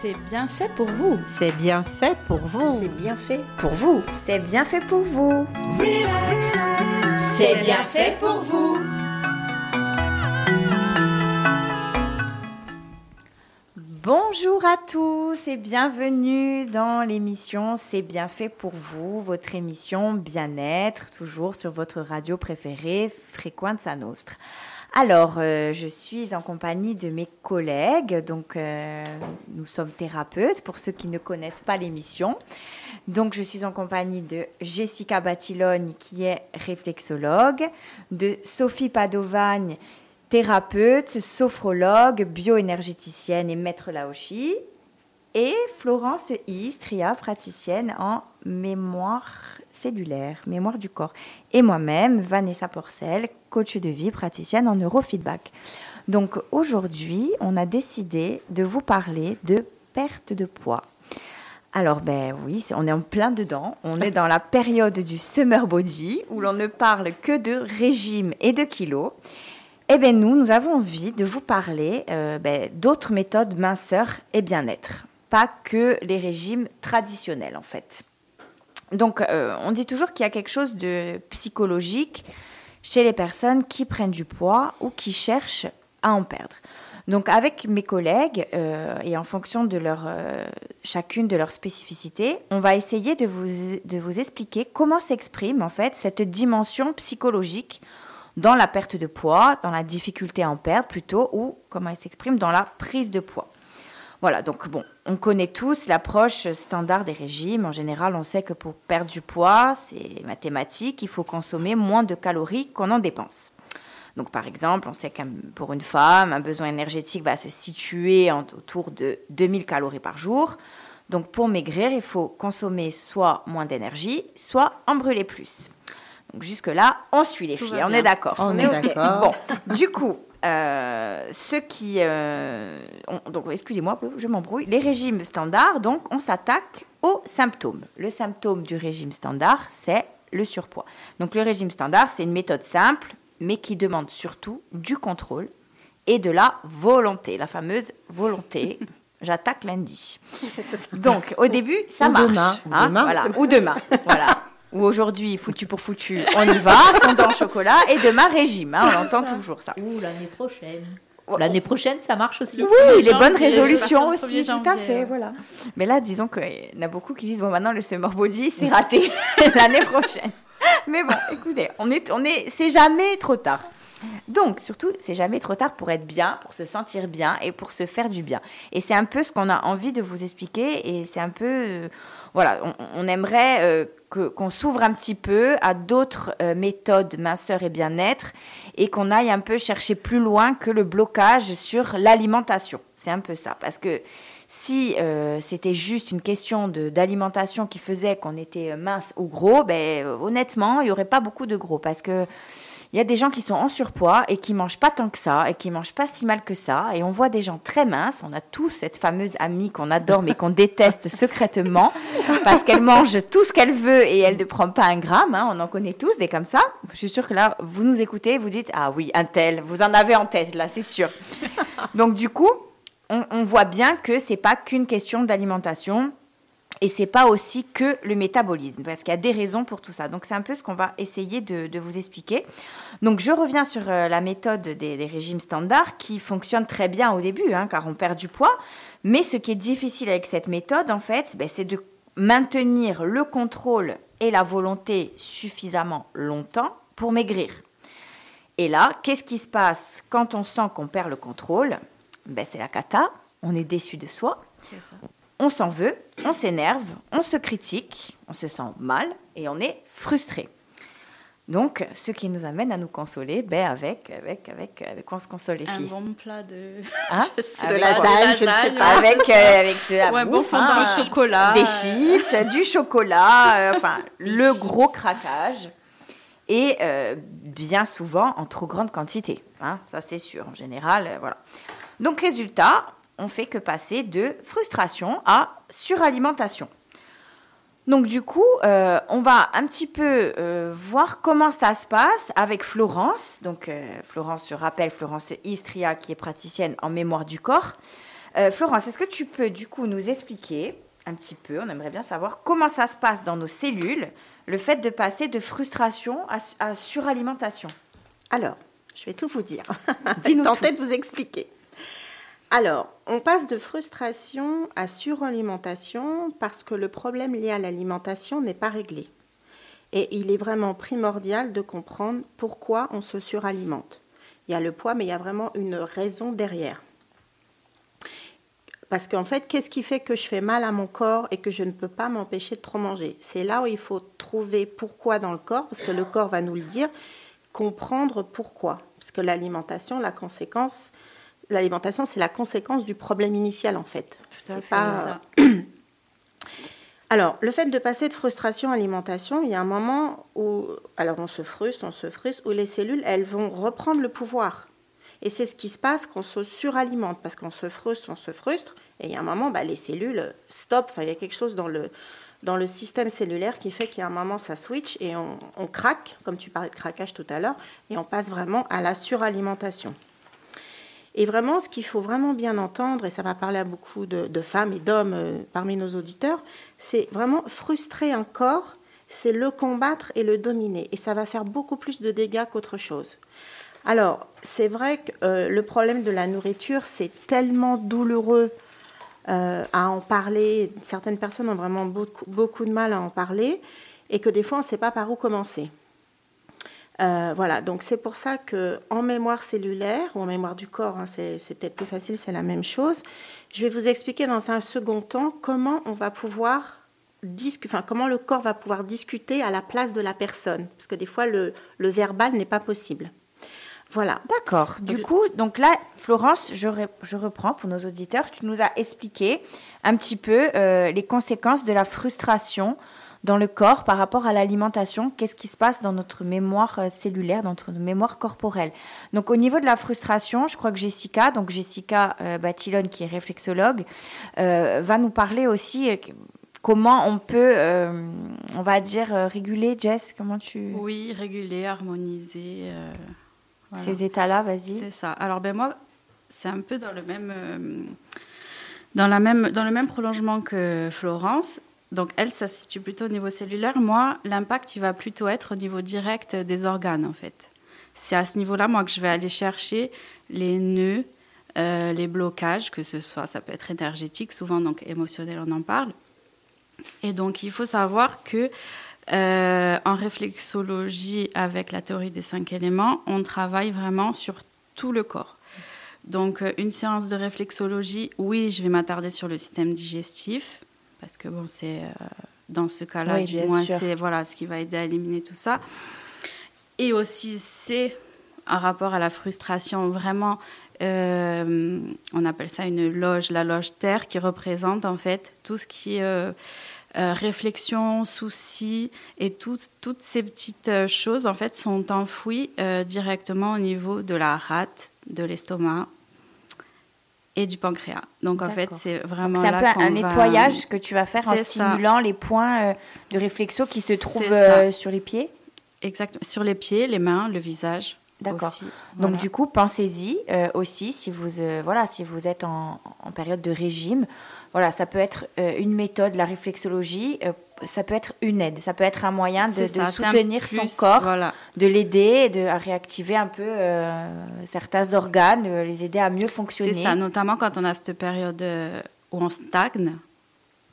C'est bien fait pour vous. C'est bien fait pour vous. C'est bien fait pour vous. C'est bien fait pour vous. C'est bien fait pour vous. Bonjour à tous et bienvenue dans l'émission C'est bien fait pour vous, votre émission bien-être, toujours sur votre radio préférée, Frequenza Nostra. Alors, euh, je suis en compagnie de mes collègues, donc euh, nous sommes thérapeutes pour ceux qui ne connaissent pas l'émission. Donc, je suis en compagnie de Jessica Batilogne qui est réflexologue, de Sophie Padovagne thérapeute, sophrologue, bioénergéticienne et maître Laoshi, et Florence Istria, praticienne en mémoire cellulaire, mémoire du corps, et moi-même, Vanessa Porcel, coach de vie, praticienne en neurofeedback. Donc aujourd'hui, on a décidé de vous parler de perte de poids. Alors ben oui, on est en plein dedans. On est dans la période du summer body où l'on ne parle que de régime et de kilos. Eh bien, nous, nous avons envie de vous parler euh, ben, d'autres méthodes minceur et bien-être, pas que les régimes traditionnels, en fait. Donc, euh, on dit toujours qu'il y a quelque chose de psychologique chez les personnes qui prennent du poids ou qui cherchent à en perdre. Donc, avec mes collègues euh, et en fonction de leur, chacune de leurs spécificités, on va essayer de vous, de vous expliquer comment s'exprime en fait cette dimension psychologique dans la perte de poids, dans la difficulté à en perdre plutôt, ou comment elle s'exprime dans la prise de poids. Voilà, donc bon, on connaît tous l'approche standard des régimes. En général, on sait que pour perdre du poids, c'est mathématique, il faut consommer moins de calories qu'on en dépense. Donc par exemple, on sait que pour une femme, un besoin énergétique va se situer autour de 2000 calories par jour. Donc pour maigrir, il faut consommer soit moins d'énergie, soit en brûler plus. Donc jusque-là, on suit les filles, on est d'accord. On, est, d'accord. Bon, du coup, euh, ceux qui... Euh, donc, excusez-moi, je m'embrouille. Les régimes standards, donc, on s'attaque aux symptômes. Le symptôme du régime standard, c'est le surpoids. Donc, le régime standard, c'est une méthode simple, mais qui demande surtout du contrôle et de la volonté, la fameuse volonté. J'attaque lundi. Donc, au début, ça marche. Demain, hein, demain. Voilà, ou demain. voilà ou aujourd'hui, foutu pour foutu, on y va, fondant au chocolat, et demain, régime. Hein, on entend toujours ça. Ou l'année prochaine. L'année prochaine, ça marche aussi. Oui, les bonnes résolutions aussi, tout à fait, voilà. Mais là, disons qu'il y en a beaucoup qui disent, bon, maintenant, le summer body, c'est raté l'année prochaine. Mais bon, écoutez, on est, on est, c'est jamais trop tard. Donc, surtout, c'est jamais trop tard pour être bien, pour se sentir bien et pour se faire du bien. Et c'est un peu ce qu'on a envie de vous expliquer et c'est un peu, euh, voilà, on, aimerait euh, qu'on s'ouvre un petit peu à d'autres euh, méthodes minceur et bien-être et qu'on aille un peu chercher plus loin que le blocage sur l'alimentation. C'est un peu ça. Parce que si c'était juste une question d'alimentation qui faisait qu'on était mince ou gros, ben, honnêtement, il n'y aurait pas beaucoup de gros. Parce que il y a des gens qui sont en surpoids et qui mangent pas tant que ça et qui mangent pas si mal que ça. Et on voit des gens très minces. On a tous cette fameuse amie qu'on adore mais qu'on déteste secrètement parce qu'elle mange tout ce qu'elle veut et elle ne prend pas un gramme. Hein. On en connaît tous des comme ça. Je suis sûre que là, vous nous écoutez, vous dites ah oui, un tel. Vous en avez en tête là, c'est sûr. Donc du coup, on, on voit bien que c'est pas qu'une question d'alimentation et c'est pas aussi que le métabolisme, parce qu'il y a des raisons pour tout ça. Donc c'est un peu ce qu'on va essayer de, vous expliquer. Donc je reviens sur euh, la méthode des, régimes standards qui fonctionne très bien au début, hein, car on perd du poids. Mais ce qui est difficile avec cette méthode, en fait, ben, c'est de maintenir le contrôle et la volonté suffisamment longtemps pour maigrir. Et là, qu'est-ce qui se passe quand on sent qu'on perd le contrôle? Ben, C'est la cata, on est déçu de soi. On s'en veut, on s'énerve, on se critique, on se sent mal et on est frustré. Donc, ce qui nous amène à nous consoler, ben avec, avec, avec, avec quoi on se console les filles Un bon plat de, hein? Je sais avec, pas, lasagne, je ne sais pas, avec, euh, avec de la ouais, bouffe, bon hein, des chocolat, des chips, du chocolat, euh, enfin le gros craquage. Et euh, bien souvent en trop grande quantité, hein, ça c'est sûr. En général, euh, voilà. Donc résultat, on fait que passer de frustration à suralimentation. Donc du coup, euh, on va un petit peu euh, voir comment ça se passe avec Florence. Donc euh, Florence, je rappelle, Florence Istria, qui est praticienne en mémoire du corps. Florence, est-ce que tu peux du coup nous expliquer un petit peu, on aimerait bien savoir comment ça se passe dans nos cellules, le fait de passer de frustration à, suralimentation? Alors, je vais tout vous dire. Dis-nous Tentez de vous expliquer. Alors, on passe de frustration à suralimentation parce que le problème lié à l'alimentation n'est pas réglé. Et il est vraiment primordial de comprendre pourquoi on se suralimente. Il y a le poids, mais il y a vraiment une raison derrière. Parce qu'en fait, qu'est-ce qui fait que je fais mal à mon corps et que je ne peux pas m'empêcher de trop manger? C'est là où il faut trouver pourquoi dans le corps, parce que le corps va nous le dire, comprendre pourquoi. Parce que l'alimentation, la conséquence, l'alimentation, c'est la conséquence du problème initial en fait. C'est pas. Alors, le fait de passer de frustration à alimentation, il y a un moment où, alors on se frustre, on se frustre, où les cellules, elles vont reprendre le pouvoir. Et c'est ce qui se passe quand on se suralimente, parce qu'on se frustre, on se frustre, et il y a un moment, bah, les cellules stop, enfin, il y a quelque chose dans le, dans le système cellulaire qui fait qu'il y a un moment, ça switch et on, on craque, comme tu parlais de craquage tout à l'heure, et on passe vraiment à la suralimentation. Et vraiment, ce qu'il faut vraiment bien entendre, et ça va parler à beaucoup de, femmes et d'hommes euh, parmi nos auditeurs, c'est vraiment frustrer un corps, c'est le combattre et le dominer. Et ça va faire beaucoup plus de dégâts qu'autre chose. Alors, c'est vrai que euh, le problème de la nourriture, c'est tellement douloureux euh, à en parler. Certaines personnes ont vraiment beaucoup, beaucoup, de mal à en parler et que des fois, on ne sait pas par où commencer. Euh, voilà, donc c'est pour ça que en mémoire cellulaire ou en mémoire du corps, hein, c'est peut-être plus facile, c'est la même chose. Je vais vous expliquer dans un second temps comment on va pouvoir enfin, comment le corps va pouvoir discuter à la place de la personne, parce que des fois le verbal n'est pas possible. Voilà. D'accord. Du coup, donc là, Florence, je, je, reprends pour nos auditeurs. Tu nous as expliqué un petit peu euh, les conséquences de la frustration dans le corps par rapport à l'alimentation. Qu'est-ce qui se passe dans notre mémoire euh, cellulaire, dans notre mémoire corporelle? Donc au niveau de la frustration, je crois que Jessica, donc Jessica euh, qui est réflexologue, euh, va nous parler aussi comment on peut, on va dire, réguler, Jess, comment tu... Oui, réguler, harmoniser. Ces états-là, vas-y. C'est ça. Alors, ben moi, c'est un peu dans le même, euh, dans, la même, dans le même prolongement que Florence. Donc, elle, ça se situe plutôt au niveau cellulaire. Moi, l'impact, il va plutôt être au niveau direct des organes, en fait. C'est à ce niveau-là, moi, que je vais aller chercher les nœuds, euh, les blocages, que ce soit, ça peut être énergétique, souvent, donc émotionnel, on en parle. Et donc, il faut savoir que euh, en réflexologie, avec la théorie des cinq éléments, on travaille vraiment sur tout le corps. Donc, euh, une séance de réflexologie, oui, je vais m'attarder sur le système digestif, parce que bon, c'est euh, dans ce cas-là, du moins, c'est voilà, ce qui va aider à éliminer tout ça. Et aussi, c'est un rapport à la frustration, vraiment, on appelle ça une loge, la loge terre, qui représente en fait tout ce qui est euh, réflexion, soucis et toutes ces petites euh, choses en fait sont enfouies euh, directement au niveau de la rate, de l'estomac et du pancréas. Donc en fait, c'est vraiment c'est un, peu un nettoyage que tu vas faire en stimulant les points de réflexion qui se trouvent sur les pieds? Exactement, sur les pieds, les mains, le visage. D'accord. Donc du coup, pensez-y aussi si vous voilà si vous êtes en, en, période de régime voilà, ça peut être euh, une méthode, la réflexologie, euh, ça peut être une aide, ça peut être un moyen de, soutenir son corps, de l'aider, de, à réactiver un peu euh, certains organes, de les aider à mieux fonctionner. C'est ça, notamment quand on a cette période où on stagne.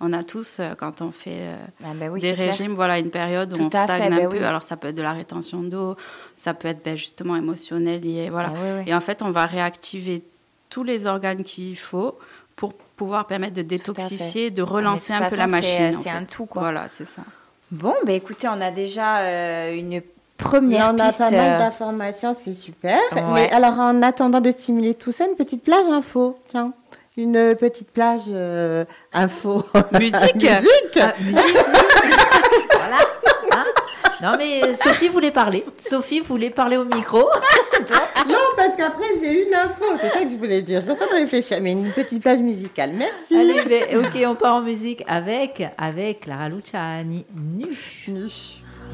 On a tous, quand on fait ah, ben des régimes, voilà, une période où on stagne un ben peu. Alors, ça peut être de la rétention d'eau, ça peut être ben, justement émotionnel, lié, voilà. Ah Et en fait, on va réactiver tous les organes qu'il faut pour pouvoir permettre de détoxifier, de relancer un peu la machine. C'est un tout, quoi. Voilà, c'est ça. Bon, bah, écoutez, on a déjà euh, une première on piste. On a pas mal d'informations, c'est super. Mais alors, en attendant de stimuler tout ça, une petite plage info, tiens. Une petite plage euh, info. Musique Musique, ah, musique. Non, mais Sophie voulait parler. Sophie voulait parler au micro. non, parce qu'après, j'ai une info. C'est ça que je voulais dire. Je suis en train de réfléchir, mais une petite plage musicale. Merci. Allez, mais, ok, on part en musique avec, avec Clara Luciani. Nu. Nu.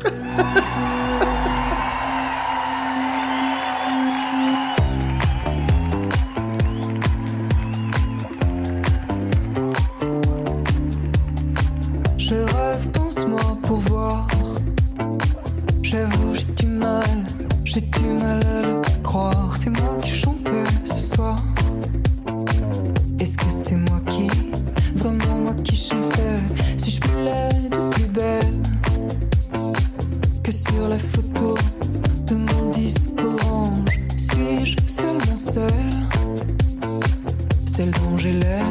J'ai du mal à le croire, c'est moi qui chantais ce soir. Est-ce que c'est moi qui, vraiment moi qui chantais Suis-je plus laide ou plus belle que sur la photo de mon disque orange Suis-je seulement seule? Celle dont j'ai l'air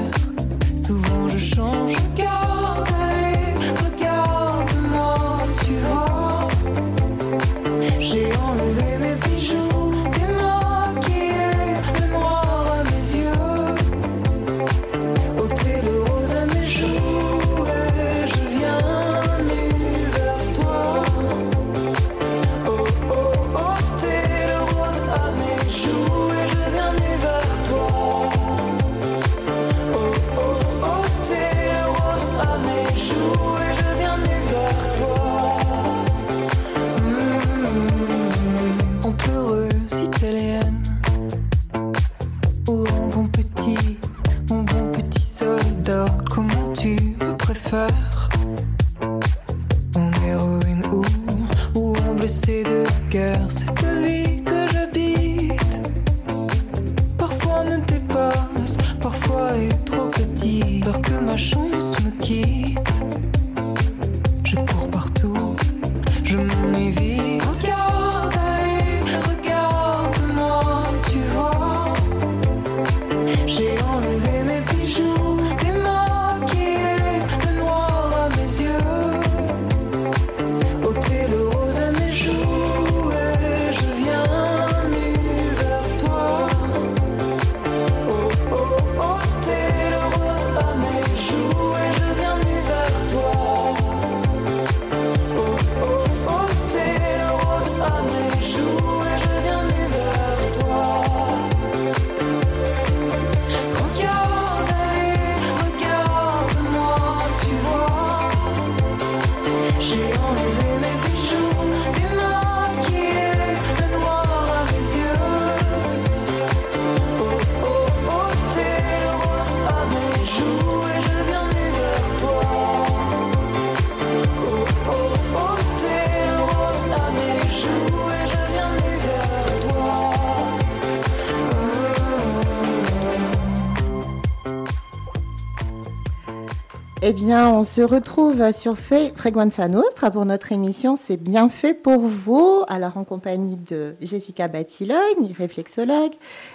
Eh bien, on se retrouve sur Frequenza Nostra pour notre émission C'est bien fait pour vous. Alors, en compagnie de Jessica Batilogne, réflexologue,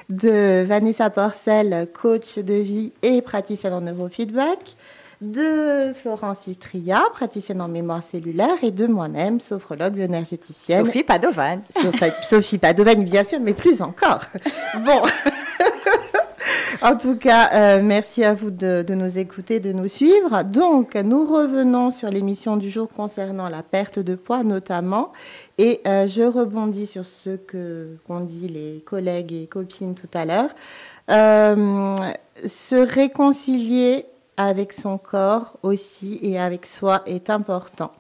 de Vanessa Porcel, coach de vie et praticienne en neurofeedback, de Florence Istria, praticienne en mémoire cellulaire, et de moi-même, sophrologue bioénergéticienne. Sophie Padovan. Sophie, Sophie Padovan, bien sûr, mais plus encore. Bon. en tout cas, euh, merci à vous de, nous écouter, de nous suivre. Donc, nous revenons sur l'émission du jour concernant la perte de poids notamment. Et euh, je rebondis sur ce qu'ont dit les collègues et copines tout à l'heure. Euh, se réconcilier avec son corps aussi et avec soi est important.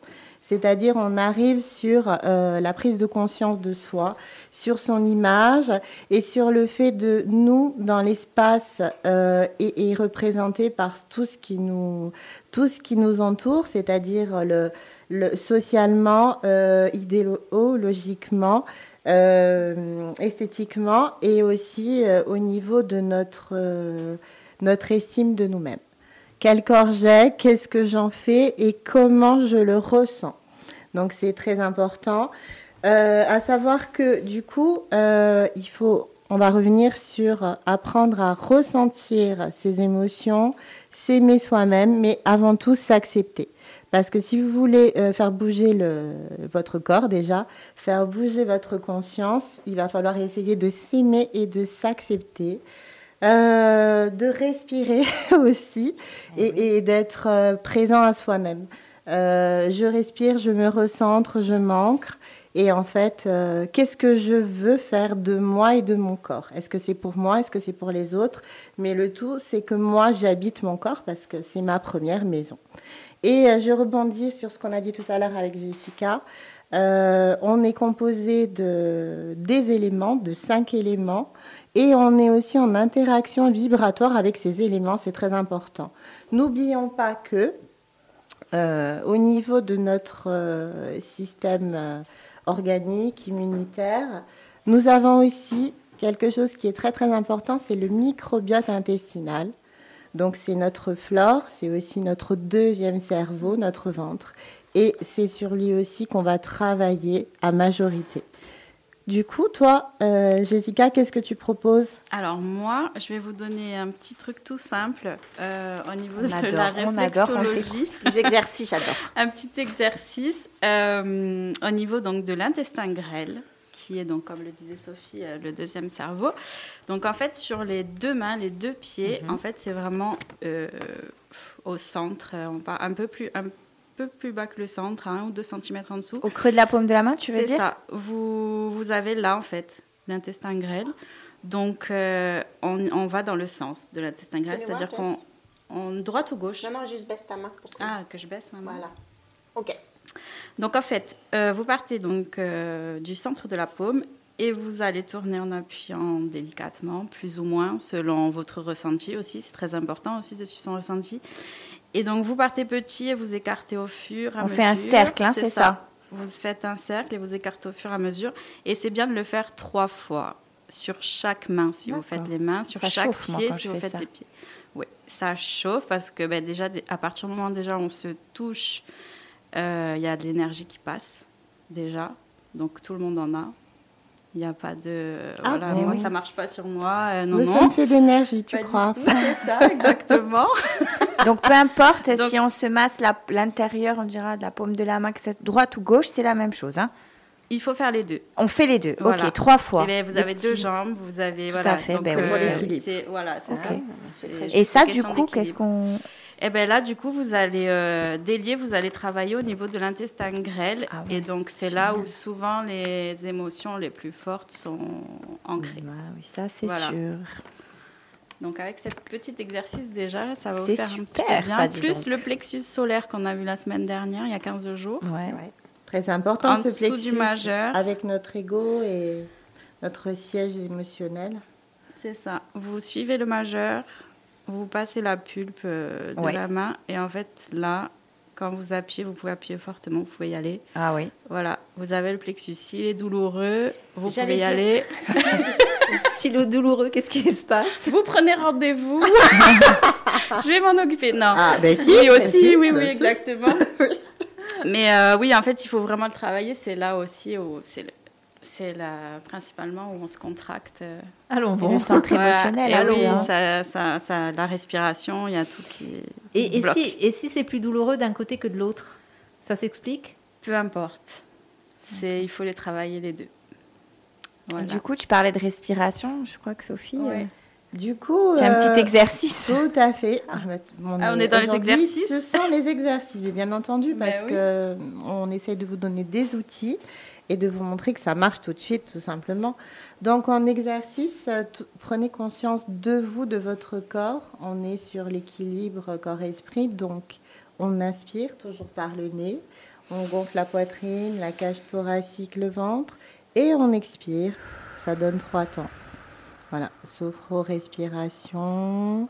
C'est-à-dire, on arrive sur euh, la prise de conscience de soi, sur son image et sur le fait de nous, dans l'espace, euh, et, et représenté par tout ce qui nous, entoure, c'est-à-dire le, le, socialement, euh, idéologiquement, esthétiquement et aussi au niveau de notre estime de nous-mêmes. Quel corps j'ai, qu'est-ce que j'en fais et comment je le ressens. Donc c'est très important. Euh, à savoir que du coup, euh, on va revenir sur apprendre à ressentir ses émotions, s'aimer soi-même, mais avant tout s'accepter. Parce que si vous voulez euh, faire bouger votre corps déjà, faire bouger votre conscience, il va falloir essayer de s'aimer et de s'accepter. Euh, de respirer aussi et, et d'être euh, présent à soi-même. Euh, je respire, je me recentre, je m'ancre. Et en fait, euh, qu'est-ce que je veux faire de moi et de mon corps? Est-ce que c'est pour moi? Est-ce que c'est pour les autres? Mais le tout, c'est que moi, j'habite mon corps parce que c'est ma première maison. Et euh, je rebondis sur ce qu'on a dit tout à l'heure avec Jessica. On est composé de des éléments, de cinq éléments, et on est aussi en interaction vibratoire avec ces éléments. C'est très important. N'oublions pas que euh, au niveau de notre euh, système euh, organique, immunitaire. Nous avons aussi quelque chose qui est très très important, c'est le microbiote intestinal. Donc c'est notre flore, c'est aussi notre deuxième cerveau, notre ventre. Et c'est sur lui aussi qu'on va travailler à majorité. Du coup, toi, euh, Jessica, qu'est-ce que tu proposes? Alors moi, je vais vous donner un petit truc tout simple euh, au niveau On de adore, la on adore, on réflexologie. Les exercices, j'adore. un petit exercice euh, au niveau donc de l'intestin grêle, qui est donc comme le disait Sophie euh, le deuxième cerveau. Donc en fait sur les deux mains, les deux pieds, Mhm. en fait c'est vraiment euh, au centre, on part un peu plus un peu plus bas que le centre, un ou deux centimètres en dessous. Au creux de la paume de la main, tu veux C'est dire ça. Vous, vous avez là, en fait, l'intestin grêle. Donc, euh, on, on va dans le sens de l'intestin grêle, c'est-à-dire qu'on... On, droite ou gauche Non, non, juste baisse ta main. Pour que... Ah, que je baisse ma main. Voilà. Ok. Donc, en fait, euh, vous partez donc euh, du centre de la paume et vous allez tourner en appuyant délicatement, plus ou moins, selon votre ressenti aussi. C'est très important aussi de suivre son ressenti. Et donc, vous partez petit et vous écartez au fur et à On mesure. fait un cercle, hein, c'est ça. Vous faites un cercle et vous écartez au fur et à mesure. Et c'est bien de le faire trois fois sur chaque main, si vous faites les mains, sur Ça chaque chauffe, pied, si vous faites ça. les pieds. Oui, ça chauffe parce que ben, déjà, dé- à partir du moment déjà on se touche, euh, il y a de l'énergie qui passe, déjà. Donc tout le monde en a. Il n'y a pas de. Ah, voilà, moi, oui. ça marche pas sur moi. euh, non, Mais non. ça me fait d'énergie, tu Pas crois C'est ça, exactement. Donc peu importe Donc- si on se masse l'intérieur, on dira de la paume de la main, que c'est droite ou gauche, c'est la même chose. hein. Il faut faire les deux. On fait les deux. Voilà. Ok, trois fois. Eh ben, vous avez deux jambes, vous avez. Tout voilà, à fait, donc, ben c'est- Voilà, c'est ça. Et ça, du coup, qu'est-ce qu'on... Et bien là, du coup, vous allez euh, délier, vous allez travailler au niveau de l'intestin grêle. Ah ouais, et donc, c'est là où souvent les émotions les plus fortes sont ancrées. Ouais, oui, ça c'est Voilà. sûr. Donc, avec ce petit exercice, déjà, ça va vous faire un petit super, peu bien. ça, Plus donc. le plexus solaire qu'on a vu la semaine dernière, il y a 15 jours. Ouais. Ouais. Très important En ce dessous plexus du majeur. avec notre ego et notre siège émotionnel. C'est ça. Vous suivez le majeur, vous passez la pulpe euh, de Ouais. la main. Et en fait, là, quand vous appuyez, vous pouvez appuyer fortement, vous pouvez y aller. Ah oui. Voilà, vous avez le plexus. S'il est douloureux, vous J'allais pouvez y dire. aller. Si le douloureux, qu'est-ce qui se passe? Vous prenez rendez-vous. je vais m'en occuper. Non. Ah, ben si. oui, ben aussi, si, oui, ben oui, si. exactement. Mais euh, oui, en fait, il faut vraiment le travailler. C'est là aussi où c'est le- c'est là principalement où on se contracte. euh. Allons bon. le centre Voilà. émotionnel. Et oui, oui, hein. ça, ça, ça- la respiration, il y a tout qui Et, et bloque. si, et si c'est plus douloureux d'un côté que de l'autre Ça s'explique? Peu importe. C'est, il faut les travailler les deux. Voilà. Du coup, tu parlais de respiration. Je crois que Sophie, Ouais. euh, Du coup, tu as un euh, petit exercice. Tout à fait. Ah, bah, on, Ah, on est dans les exercices Ce sont les exercices, mais bien entendu, Ben parce oui. que on essaie de vous donner des outils et de vous montrer que ça marche tout de suite, tout simplement. Donc, en exercice, euh, prenez conscience de vous, de votre corps. On est sur l'équilibre corps-esprit, donc on inspire toujours par le nez. On gonfle la poitrine, la cage thoracique, le ventre, et on expire. Ça donne trois temps. Voilà, sophro-respiration,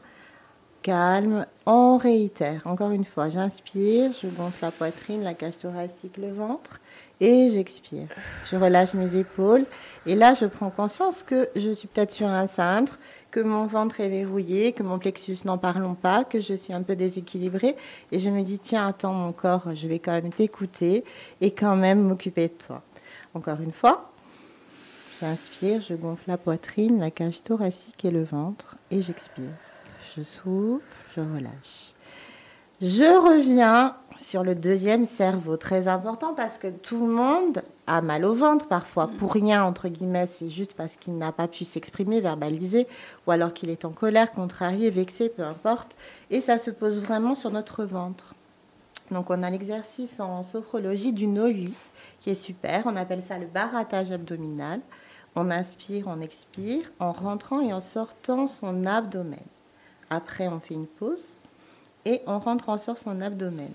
calme. On réitère. Encore une fois, j'inspire, je gonfle la poitrine, la cage thoracique, le ventre, et j'expire. Je relâche mes épaules, et là, je prends conscience que je suis peut-être sur un cintre, que mon ventre est verrouillé, que mon plexus, n'en parlons pas, que je suis un peu déséquilibrée, et je me dis, tiens, attends, mon corps, je vais quand même t'écouter et quand même m'occuper de toi. Encore une fois, J'inspire, je gonfle la poitrine, la cage thoracique et le ventre et j'expire. Je souffle, je relâche. Je reviens sur le deuxième cerveau, très important parce que tout le monde a mal au ventre parfois, pour rien entre guillemets, c'est juste parce qu'il n'a pas pu s'exprimer, verbaliser, ou alors qu'il est en colère, contrarié, vexé, peu importe, et ça se pose vraiment sur notre ventre. Donc on a l'exercice en sophrologie du noli qui est super, on appelle ça le barattage abdominal. On inspire, on expire en rentrant et en sortant son abdomen. Après, on fait une pause et on rentre, on sort son abdomen.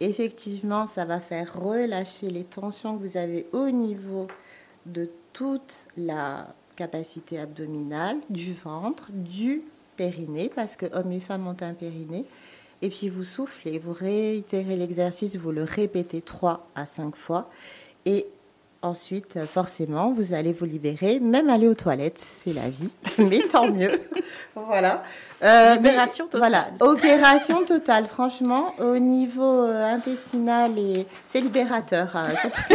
Effectivement, ça va faire relâcher les tensions que vous avez au niveau de toute la capacité abdominale, du ventre, du périnée, parce que hommes et femmes ont un périnée. Et puis vous soufflez, vous réitérez l'exercice, vous le répétez 3 à 5 fois. Et ensuite, forcément, vous allez vous libérer, même aller aux toilettes, c'est la vie, mais tant mieux. voilà. Euh, mais- Libération totale. Voilà, opération totale. Franchement, au niveau euh, intestinal, et c'est libérateur. hein,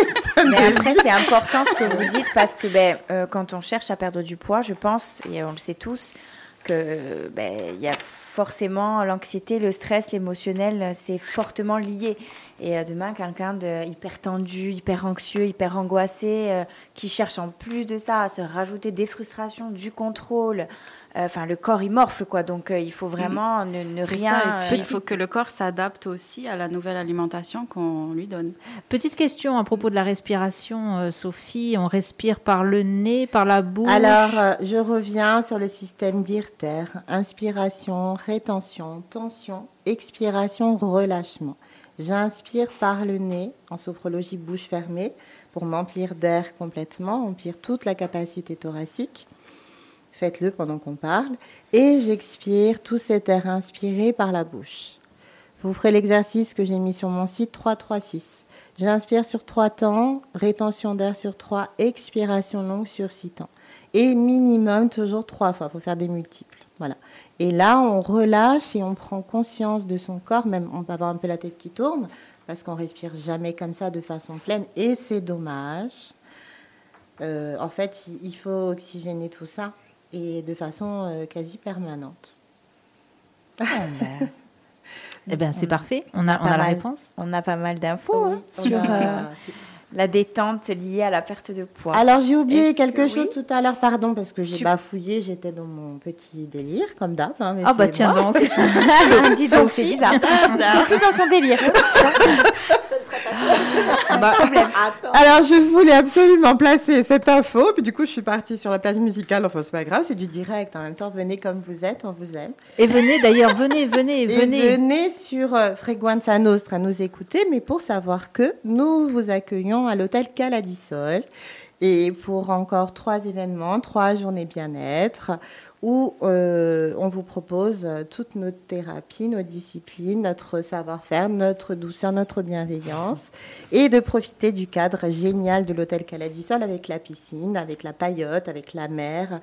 Mais après, c'est important ce que vous dites parce que ben, euh, quand on cherche à perdre du poids, je pense, et on le sait tous, que ben, y a forcément l'anxiété, le stress, l'émotionnel, euh, c'est fortement lié. Et euh, demain, quelqu'un de hyper tendu, hyper anxieux, hyper angoissé, euh, qui cherche en plus de ça à se rajouter des frustrations, du contrôle, euh, enfin le corps il morfle quoi. Donc euh, il faut vraiment ne, rien. ça, et puis euh, il faut que le corps s'adapte aussi à la nouvelle alimentation qu'on lui donne. Petite question à propos de la respiration, euh, Sophie. On respire par le nez, par la bouche? Alors, euh, je reviens sur le système d'IRTER. Inspiration, rétention, tension, expiration, relâchement. J'inspire par le nez, en sophrologie bouche fermée, pour m'emplir d'air complètement, emplir toute la capacité thoracique. Faites-le pendant qu'on parle. Et j'expire tout cet air inspiré par la bouche. Vous ferez l'exercice que j'ai mis sur mon site 336. J'inspire sur 3 temps, rétention d'air sur 3, expiration longue sur 6 temps. Et minimum toujours 3 fois, il faut faire des multiples. Voilà. Et là, on relâche et on prend conscience de son corps, même on peut avoir un peu la tête qui tourne, parce qu'on respire jamais comme ça de façon pleine, et c'est dommage. Euh, en fait, il faut oxygéner tout ça, et de façon euh, quasi permanente. Eh ben, c'est parfait. On a, on Pas a la mal. réponse. On a pas mal d'infos Oui, hein, sur a- euh, la détente liée à la perte de poids. Alors j'ai oublié quelque que- chose oui tout à l'heure, pardon, parce que j'ai Tu- bafouillé, j'étais dans mon petit délire, comme d'hab. hein, Ah bah tiens moi. donc. dis donc, c'est bizarre. Sophie dans son délire. Bah, Alors, je voulais absolument placer cette info, puis du coup, je suis partie sur la plage musicale. Enfin, c'est pas grave, c'est du direct. En même temps, venez comme vous êtes, on vous aime. Et venez d'ailleurs, venez, venez, Et venez. venez sur euh, Frequenza Nostra nous écouter, mais pour savoir que nous vous accueillons à l'hôtel Caladisol. Et pour encore trois événements, trois journées bien-être, où euh, on vous propose toutes nos thérapies, nos disciplines, notre savoir-faire, notre douceur, notre bienveillance, et de profiter du cadre génial de l'hôtel Caladisol avec la piscine, avec la paillote, avec la mer,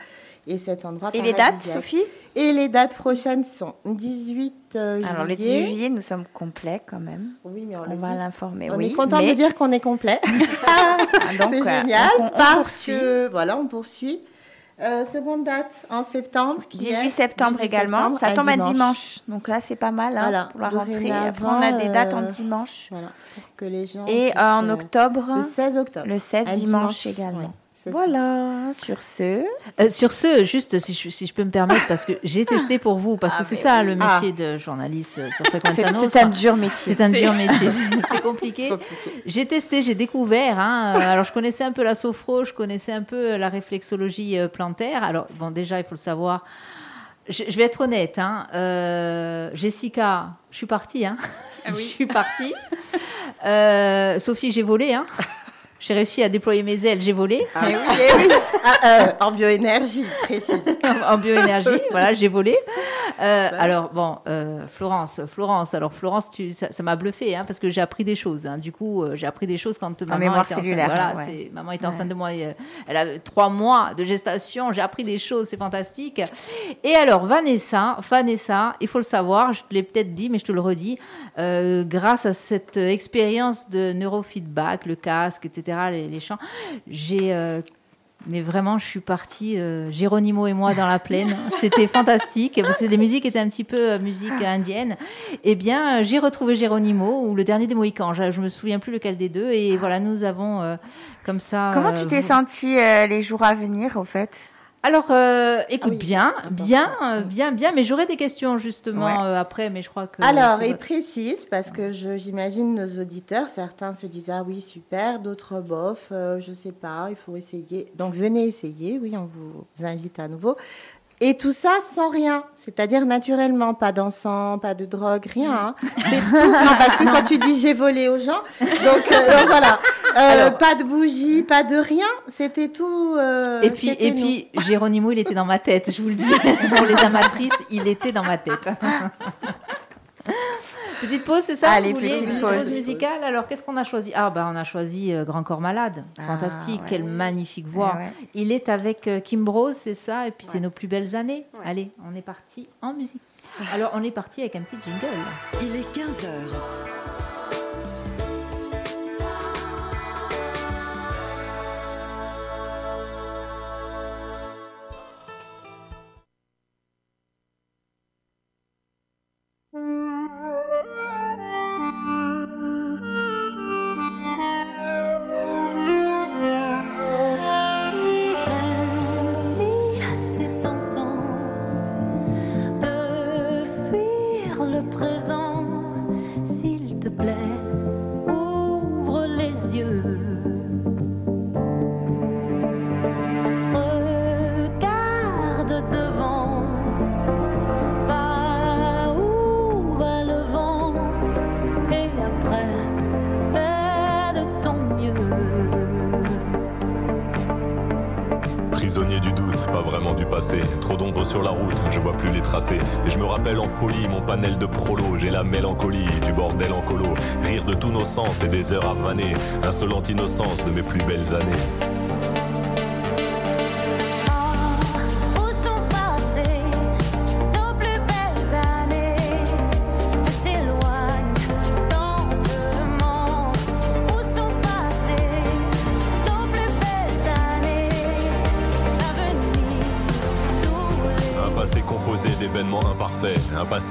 et cet endroit Et les dates. Sophie? Et les dates prochaines sont 18 euh, Alors, le 18 juillet. juillet, nous sommes complets quand même. Oui, mais on, On le va l'informer. On oui, est content mais- de dire qu'on est complet. Ah, C'est euh, génial on- on parce poursuit. que voilà, on poursuit. Euh, seconde date en septembre. qui 18 est septembre 18 également. septembre, Ça tombe à dimanche. Donc là, c'est pas mal hein, Voilà, pour la rentrée. Après, on a des dates en euh, dimanche. Voilà, pour que les gens. Et en euh, octobre, Le 16 octobre. le 16 un dimanche, dimanche, également. ça. Voilà, sur ce. Euh, sur ce, juste si je, si je peux me permettre, parce que j'ai testé pour vous, parce Ah, que c'est mais ça oui. le métier de journaliste sur Frequenza C'est Nostra. c'est un dur métier. C'est un dur métier, c'est c'est compliqué. Compliqué. J'ai testé, j'ai découvert. hein, alors, je connaissais un peu la sophro, je connaissais un peu la réflexologie euh, plantaire. Alors, bon, déjà, il faut le savoir. Je, je vais être honnête. hein, euh, Jessica, je suis partie. Hein, Ah oui. Je suis partie. Euh, Sophie, j'ai volé. Hein. J'ai réussi à déployer mes ailes, j'ai volé. Ah oui, eh oui. Ah, euh, en bioénergie, précise. en bioénergie, voilà, j'ai volé. Euh, alors bon, euh, Florence, Florence, alors Florence, tu, ça m'a bluffé, hein, parce que j'ai appris des choses. hein. Du coup, euh, j'ai appris des choses quand maman mémoire était enceinte. Voilà, ouais. c'est- maman était enceinte de moi. Elle a trois mois de gestation. J'ai appris des choses, c'est fantastique. Et alors Vanessa, Vanessa, il faut le savoir, je te l'ai peut-être dit, mais je te le redis. Euh, grâce à cette expérience de neurofeedback, le casque, etc., les, les chants, j'ai euh, mais vraiment, je suis partie, euh, Géronimo et moi, dans la plaine. C'était fantastique, parce que les musiques étaient un petit peu euh, musique indienne. Eh bien, j'ai retrouvé Géronimo, ou le dernier des Mohicans. Je, je me souviens plus lequel des deux. Et voilà, nous avons comme ça... Comment tu t'es vous- sentie les jours à venir, au fait? Alors, euh, écoute, Ah oui, bien, bien, euh, bien, bien. Mais j'aurai des questions, justement, Ouais. euh, après, mais je crois que... Alors, et votre- précise, parce que je- j'imagine nos auditeurs, certains se disent Ah oui, super, d'autres bof, euh, je sais pas, il faut essayer. Donc, venez essayer, oui, on vous invite à nouveau. Et tout ça sans rien, c'est-à-dire naturellement, pas d'encens, pas de drogue, rien. hein. C'est tout. Non, parce que quand tu dis j'ai volé aux gens, donc, euh, voilà, Euh, pas de bougie, pas de rien, c'était tout. euh, Et puis, et nous. puis Géronimo, il était dans ma tête, je vous le dis. Pour les amatrices, il était dans ma tête. Petite pause, c'est ça Allez, vous petite Une pause. musicale. Alors, qu'est-ce qu'on a choisi? Ah, bah, on a choisi euh, Grand Corps Malade. Ah, Fantastique, ouais. quelle magnifique voix. Ouais, ouais. Il est avec euh, Kim Rose, c'est ça? Et puis, c'est nos plus belles années. Ouais. Allez, on est parti en musique. Alors, on est parti avec un petit jingle. Il est 15 Sens et des heures à vanner. Insolente innocence de mes plus belles années.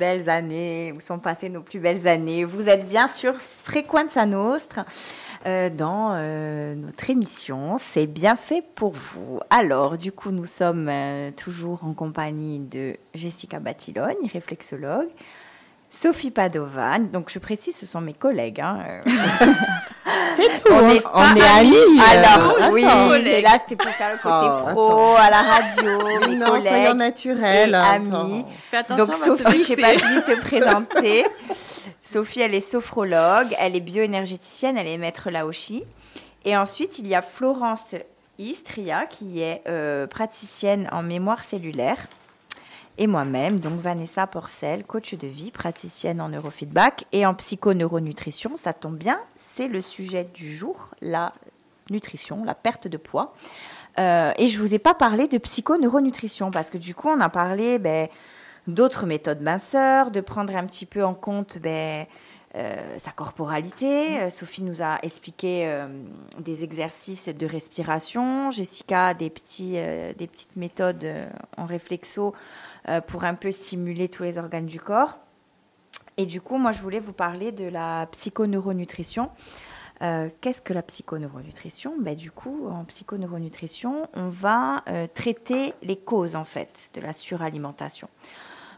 Belles années, où sont passées nos plus belles années Vous êtes bien sûr Frequenza Nostra euh, dans euh, notre émission. C'est bien fait pour vous. Alors, du coup, nous sommes euh, toujours en compagnie de Jessica Batilogne, réflexologue. Sophie Padovan, donc je précise, ce sont mes collègues. hein, euh. C'est tout. On On, est on pas est amis. Alors, euh, oui, attends. mais là, c'était pour faire le côté Oh, pro, à la radio, mes non, collègues. attends. amis. Fais attention, Donc Sophie, j'ai pas vexer. fini de te présenter. Sophie, elle est sophrologue, elle est bioénergéticienne, elle est maître Laoshi. Et ensuite, il y a Florence Istria, qui est euh, praticienne en mémoire cellulaire. Et moi-même, donc Vanessa Porcel, coach de vie, praticienne en neurofeedback et en psychoneuronutrition. Ça tombe bien, c'est le sujet du jour, la nutrition, la perte de poids. Euh, et je vous ai pas parlé de psychoneuronutrition parce que du coup, on a parlé ben, d'autres méthodes minceurs, de prendre un petit peu en compte ben, euh, sa corporalité. Euh, Sophie nous a expliqué euh, des exercices de respiration. Jessica, des, petits, euh, des petites méthodes en réflexo pour un peu stimuler tous les organes du corps. Et du coup, moi, je voulais vous parler de la psychoneuronutrition. Qu'est-ce que la psychoneuronutrition? Ben, Du coup, en psychoneuronutrition, on va traiter les causes, en fait, de la suralimentation.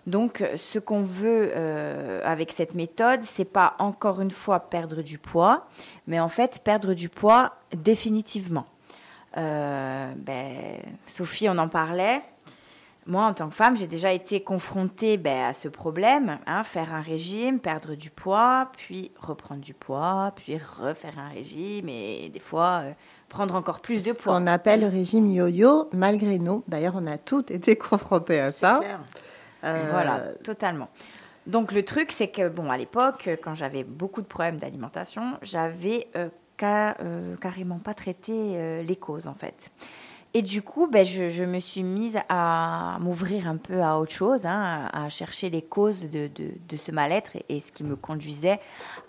Donc, euh, ce qu'on veut euh, avec cette méthode, c'est pas encore une fois perdre du poids, mais en fait perdre du poids définitivement. Euh, ben, Sophie, on en parlait. Moi, en tant que femme, j'ai déjà été confrontée ben, à ce problème, hein, faire un régime, perdre du poids, puis reprendre du poids, puis refaire un régime, et des fois euh, prendre encore plus de Ce poids. qu'on appelle le régime yo-yo, malgré nous. D'ailleurs, on a toutes été confrontés à ça. Voilà, totalement. Donc le truc, c'est que, bon, à l'époque, quand j'avais beaucoup de problèmes d'alimentation, j'avais euh, ca- euh, carrément pas traité euh, les causes, en fait. Et du coup, ben, je, je me suis mise à m'ouvrir un peu à autre chose, hein, à chercher les causes de, de- de ce mal-être et, et ce qui me conduisait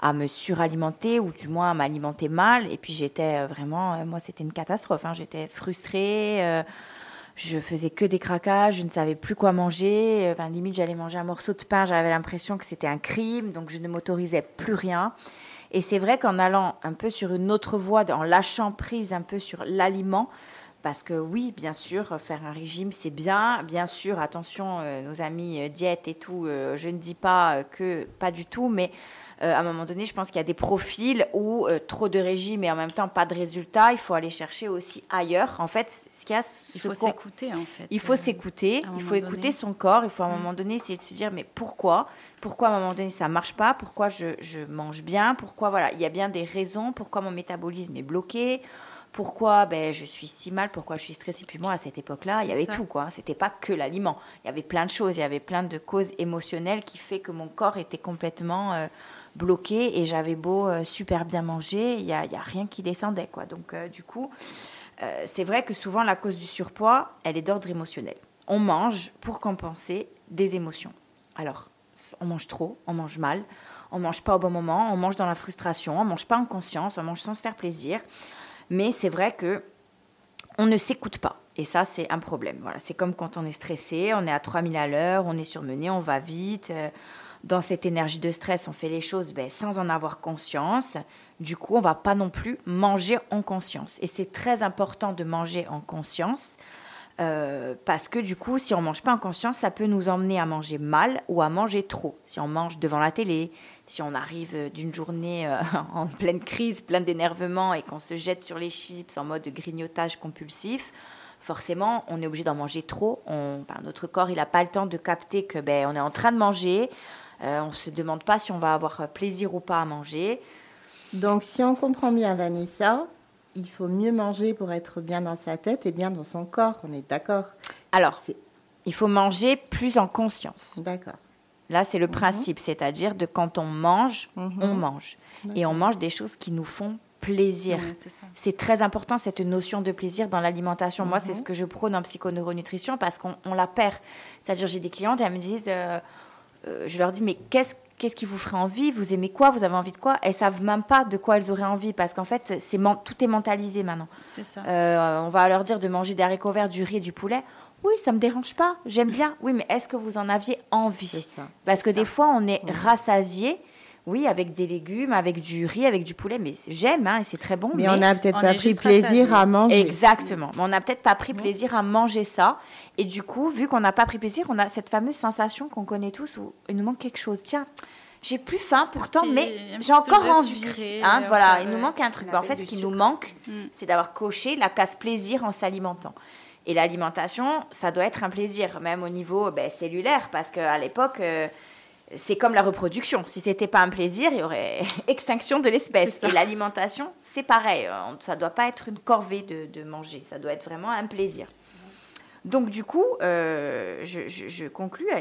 à me suralimenter ou du moins à m'alimenter mal. Et puis j'étais euh, vraiment, euh, moi c'était une catastrophe, hein. j'étais frustrée. Je faisais que des craquages, je ne savais plus quoi manger. Enfin, limite, j'allais manger un morceau de pain, j'avais l'impression que c'était un crime, donc je ne m'autorisais plus rien. Et c'est vrai qu'en allant un peu sur une autre voie, en lâchant prise un peu sur l'aliment, parce que oui, bien sûr, faire un régime, c'est bien. Bien sûr, attention, euh, nos amis euh, diète et tout, euh, je ne dis pas euh, que pas du tout, mais à un moment donné, je pense qu'il y a des profils où trop de régime et en même temps pas de résultat, il faut aller chercher aussi ailleurs. En fait, ce qu'il y a, Il faut s'écouter en fait. il faut s'écouter, il faut écouter donné. son corps, il faut à un Mm. moment donné essayer de se dire mais pourquoi? Pourquoi à un moment donné ça marche pas? Pourquoi je, je mange bien? Pourquoi voilà, il y a bien des raisons, pourquoi mon métabolisme est bloqué? Pourquoi ben, je suis si mal, pourquoi je suis stressée. Puis moi, à cette époque-là, il y avait ça. tout, quoi. C'était pas que l'aliment. Il y avait plein de choses, il y avait plein de causes émotionnelles qui fait que mon corps était complètement euh, bloqué et j'avais beau euh, super bien manger, il y a, y a rien qui descendait, quoi. Donc, euh, du coup, c'est vrai que souvent la cause du surpoids, elle est d'ordre émotionnel. On mange pour compenser des émotions. Alors, on mange trop, on mange mal, on mange pas au bon moment, on mange dans la frustration, on mange pas en conscience, on mange sans se faire plaisir. Mais c'est vrai que on ne s'écoute pas. Et ça, c'est un problème. Voilà, c'est comme quand on est stressé, on est à 3000 à l'heure, on est surmené, on va vite. euh, dans cette énergie de stress, on fait les choses ben, sans en avoir conscience. Du coup, on va pas non plus manger en conscience. Et c'est très important de manger en conscience. euh, parce que du coup, si on mange pas en conscience, ça peut nous emmener à manger mal ou à manger trop. Si on mange devant la télé, si on arrive euh, d'une journée euh, en pleine crise, plein d'énervement et qu'on se jette sur les chips en mode grignotage compulsif, forcément, on est obligé d'en manger trop. On- enfin, notre corps, il n'a pas le temps de capter que ben, on est en train de manger. Euh, on ne se demande pas si on va avoir plaisir ou pas à manger. Donc, si on comprend bien Vanessa, il faut mieux manger pour être bien dans sa tête et bien dans son corps. On est d'accord? Alors, il faut manger plus en conscience. D'accord. Là, c'est le principe, c'est-à-dire de quand on mange, Mhm. on mange. Et on mange des choses qui nous font plaisir. C'est très important cette notion de plaisir dans l'alimentation. Moi, Mhm. c'est ce que je prône en psychoneuronutrition parce qu'on on la perd. C'est-à-dire, j'ai des clientes et elles me disent, euh, euh, je leur dis, mais qu'est-ce qu'est-ce qui vous ferait envie Vous aimez quoi Vous avez envie de quoi Elles savent même pas de quoi elles auraient envie parce qu'en fait, c'est tout est mentalisé maintenant. C'est ça. Euh, on va leur dire de manger des haricots verts, du riz et du poulet. Oui, ça me dérange pas. J'aime bien. Oui, mais est-ce que vous en aviez envie? Parce que des fois, on est rassasié. Oui, avec des légumes, avec du riz, avec du poulet, mais j'aime, hein, et c'est très bon. Mais, on n'a peut-être pas pris plaisir à manger. Exactement. Mais on n'a peut-être pas pris plaisir à manger ça. Et du coup, vu qu'on n'a pas pris plaisir, on a cette fameuse sensation qu'on connaît tous où il nous manque quelque chose. Tiens, j'ai plus faim pourtant, petit- mais j'ai encore envie. sucré, Hein, voilà, il nous manque un truc. En fait, ce qui nous manque, Mm. c'est d'avoir coché la case plaisir en s'alimentant. Et l'alimentation, ça doit être un plaisir, même au niveau ben, cellulaire, parce qu'à l'époque, euh, c'est comme la reproduction. Si c'était pas un plaisir, il y aurait extinction de l'espèce. Et l'alimentation, c'est pareil. Euh, Ça doit pas être une corvée de, de manger. Ça doit être vraiment un plaisir. Donc du coup, euh, je, je-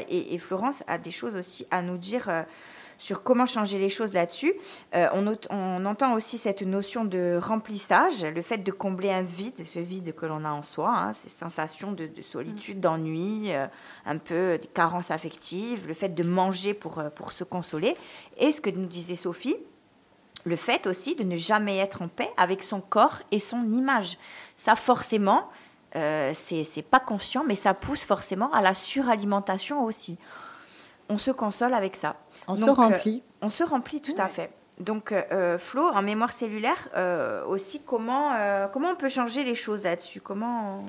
et, et Florence a des choses aussi à nous dire euh, sur comment changer les choses là-dessus. Euh, on, entend aussi cette notion de remplissage, le fait de combler un vide, ce vide que l'on a en soi, hein, ces sensations de, de solitude, d'ennui, euh, un peu de carence affective, le fait de manger pour, euh, pour se consoler. Et ce que nous disait Sophie, le fait aussi de ne jamais être en paix avec son corps et son image. Ça, forcément, euh, c'est pas conscient, mais ça pousse forcément à la suralimentation aussi. On se console avec ça. On se Donc, euh, remplit. on se remplit tout à fait. Donc, euh, Flo, en mémoire cellulaire, euh, aussi, comment, euh, comment on peut changer les choses là-dessus? Comment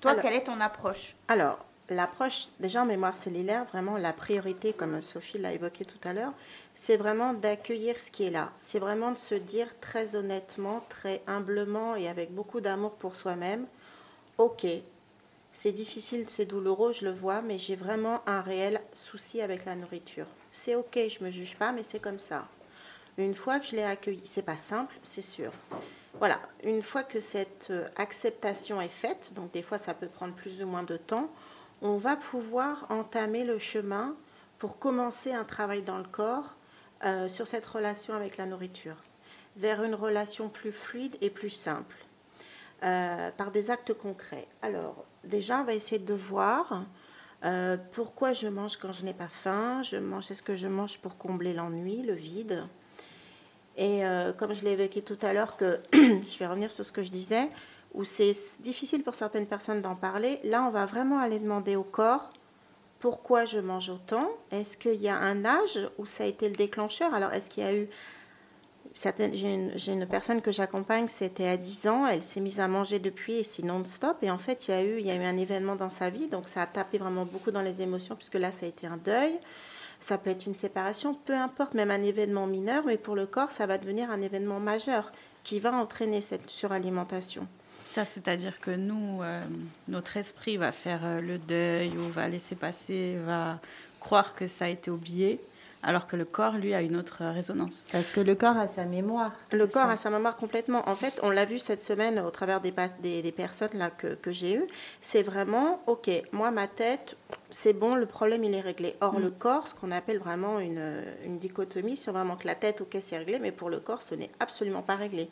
Toi, Alors- quelle est ton approche? Alors, l'approche, déjà en mémoire cellulaire, vraiment la priorité, comme Sophie l'a évoqué tout à l'heure, c'est vraiment d'accueillir ce qui est là. C'est vraiment de se dire très honnêtement, très humblement et avec beaucoup d'amour pour soi-même, ok, c'est difficile, c'est douloureux, je le vois, mais j'ai vraiment un réel souci avec la nourriture. C'est ok, je me juge pas, mais c'est comme ça. Une fois que je l'ai accueilli, c'est pas simple, c'est sûr. Voilà, une fois que cette euh, acceptation est faite, donc des fois ça peut prendre plus ou moins de temps, on va pouvoir entamer le chemin pour commencer un travail dans le corps euh, sur cette relation avec la nourriture, vers une relation plus fluide et plus simple, euh, par des actes concrets. Alors, déjà, on va essayer de voir euh, pourquoi je mange quand je n'ai pas faim, je mange, est-ce que je mange pour combler l'ennui, le vide? Et euh, comme je l'ai évoqué tout à l'heure, que je vais revenir sur ce que je disais, où c'est difficile pour certaines personnes d'en parler, là on va vraiment aller demander au corps pourquoi je mange autant. Est-ce qu'il y a un âge où ça a été le déclencheur? Alors est-ce qu'il y a eu J'ai une, personne que j'accompagne, c'était à 10 ans, elle s'est mise à manger depuis et c'est non-stop. Et en fait, il y, a eu, il y a eu un événement dans sa vie, donc ça a tapé vraiment beaucoup dans les émotions, puisque là, ça a été un deuil. Ça peut être une séparation, peu importe, même un événement mineur, mais pour le corps, ça va devenir un événement majeur qui va entraîner cette suralimentation. Ça, c'est-à-dire que nous, euh, notre esprit va faire euh, le deuil ou va laisser passer, va croire que ça a été oublié, alors que le corps, lui, a une autre euh, résonance. Parce que le corps a sa mémoire. Le corps ça. a sa mémoire complètement. En fait, on l'a vu cette semaine au travers des, des, des personnes là que, que j'ai eues. C'est vraiment, ok, moi, ma tête, c'est bon, le problème, il est réglé. Or, le corps, ce qu'on appelle vraiment une, une dichotomie, c'est vraiment que la tête, ok, c'est réglé, mais pour le corps, ce n'est absolument pas réglé.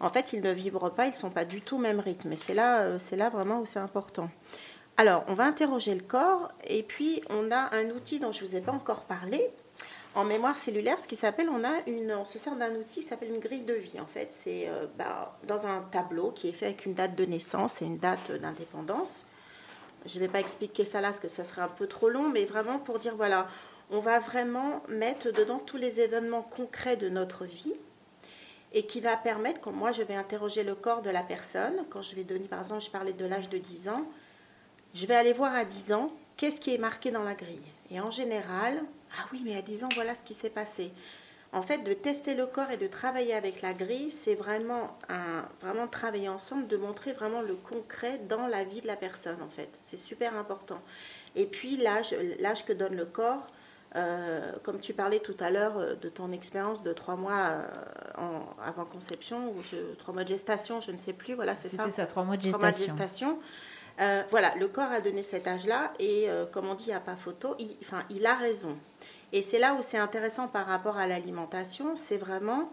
En fait, ils ne vibrent pas, ils ne sont pas du tout au même rythme. Et c'est là, euh, c'est là vraiment où c'est important. Alors, on va interroger le corps, et puis on a un outil dont je ne vous ai pas encore parlé, en mémoire cellulaire, ce qui s'appelle, on, on se sert d'un outil qui s'appelle une grille de vie. En fait, c'est euh, bah, dans un tableau qui est fait avec une date de naissance et une date d'indépendance. Je ne vais pas expliquer ça là parce que ça serait un peu trop long, mais vraiment pour dire voilà, on va vraiment mettre dedans tous les événements concrets de notre vie et qui va permettre, quand moi je vais interroger le corps de la personne, quand je vais donner, par exemple, je parlais de l'âge de 10 ans, je vais aller voir à 10 ans qu'est-ce qui est marqué dans la grille. Et en général, ah oui, mais à 10 ans, voilà ce qui s'est passé. En fait, de tester le corps et de travailler avec la grille, c'est vraiment, un, vraiment travailler ensemble, de montrer vraiment le concret dans la vie de la personne, en fait. C'est super important. Et puis, l'âge l'âge que donne le corps, euh, comme tu parlais tout à l'heure euh, de ton expérience de trois mois euh, en- avant conception, ou je- trois mois de gestation, je ne sais plus, voilà, c'est ça. C'était ça, trois mois de Trois mois de gestation. gestation. Euh, voilà, le corps a donné cet âge-là et euh, comme on dit, il n'y a pas photo, il, enfin, il a raison. Et c'est là où c'est intéressant par rapport à l'alimentation, c'est vraiment,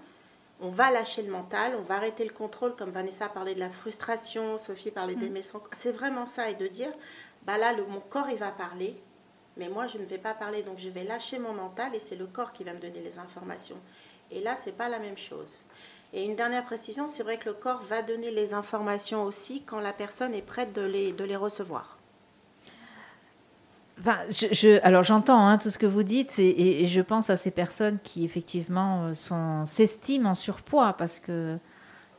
on va lâcher le mental, on va arrêter le contrôle, comme Vanessa parlait de la frustration, Sophie parlait d'aimer son corps. C'est vraiment ça, et de dire, bah là, le, mon corps, il va parler, mais moi, je ne vais pas parler, donc je vais lâcher mon mental et c'est le corps qui va me donner les informations. Et là, c'est pas la même chose. Et une dernière précision, c'est vrai que le corps va donner les informations aussi quand la personne est prête de les, de les recevoir. Enfin, je, je- alors j'entends hein, tout ce que vous dites et, et je pense à ces personnes qui effectivement euh, sont- s'estiment en surpoids parce que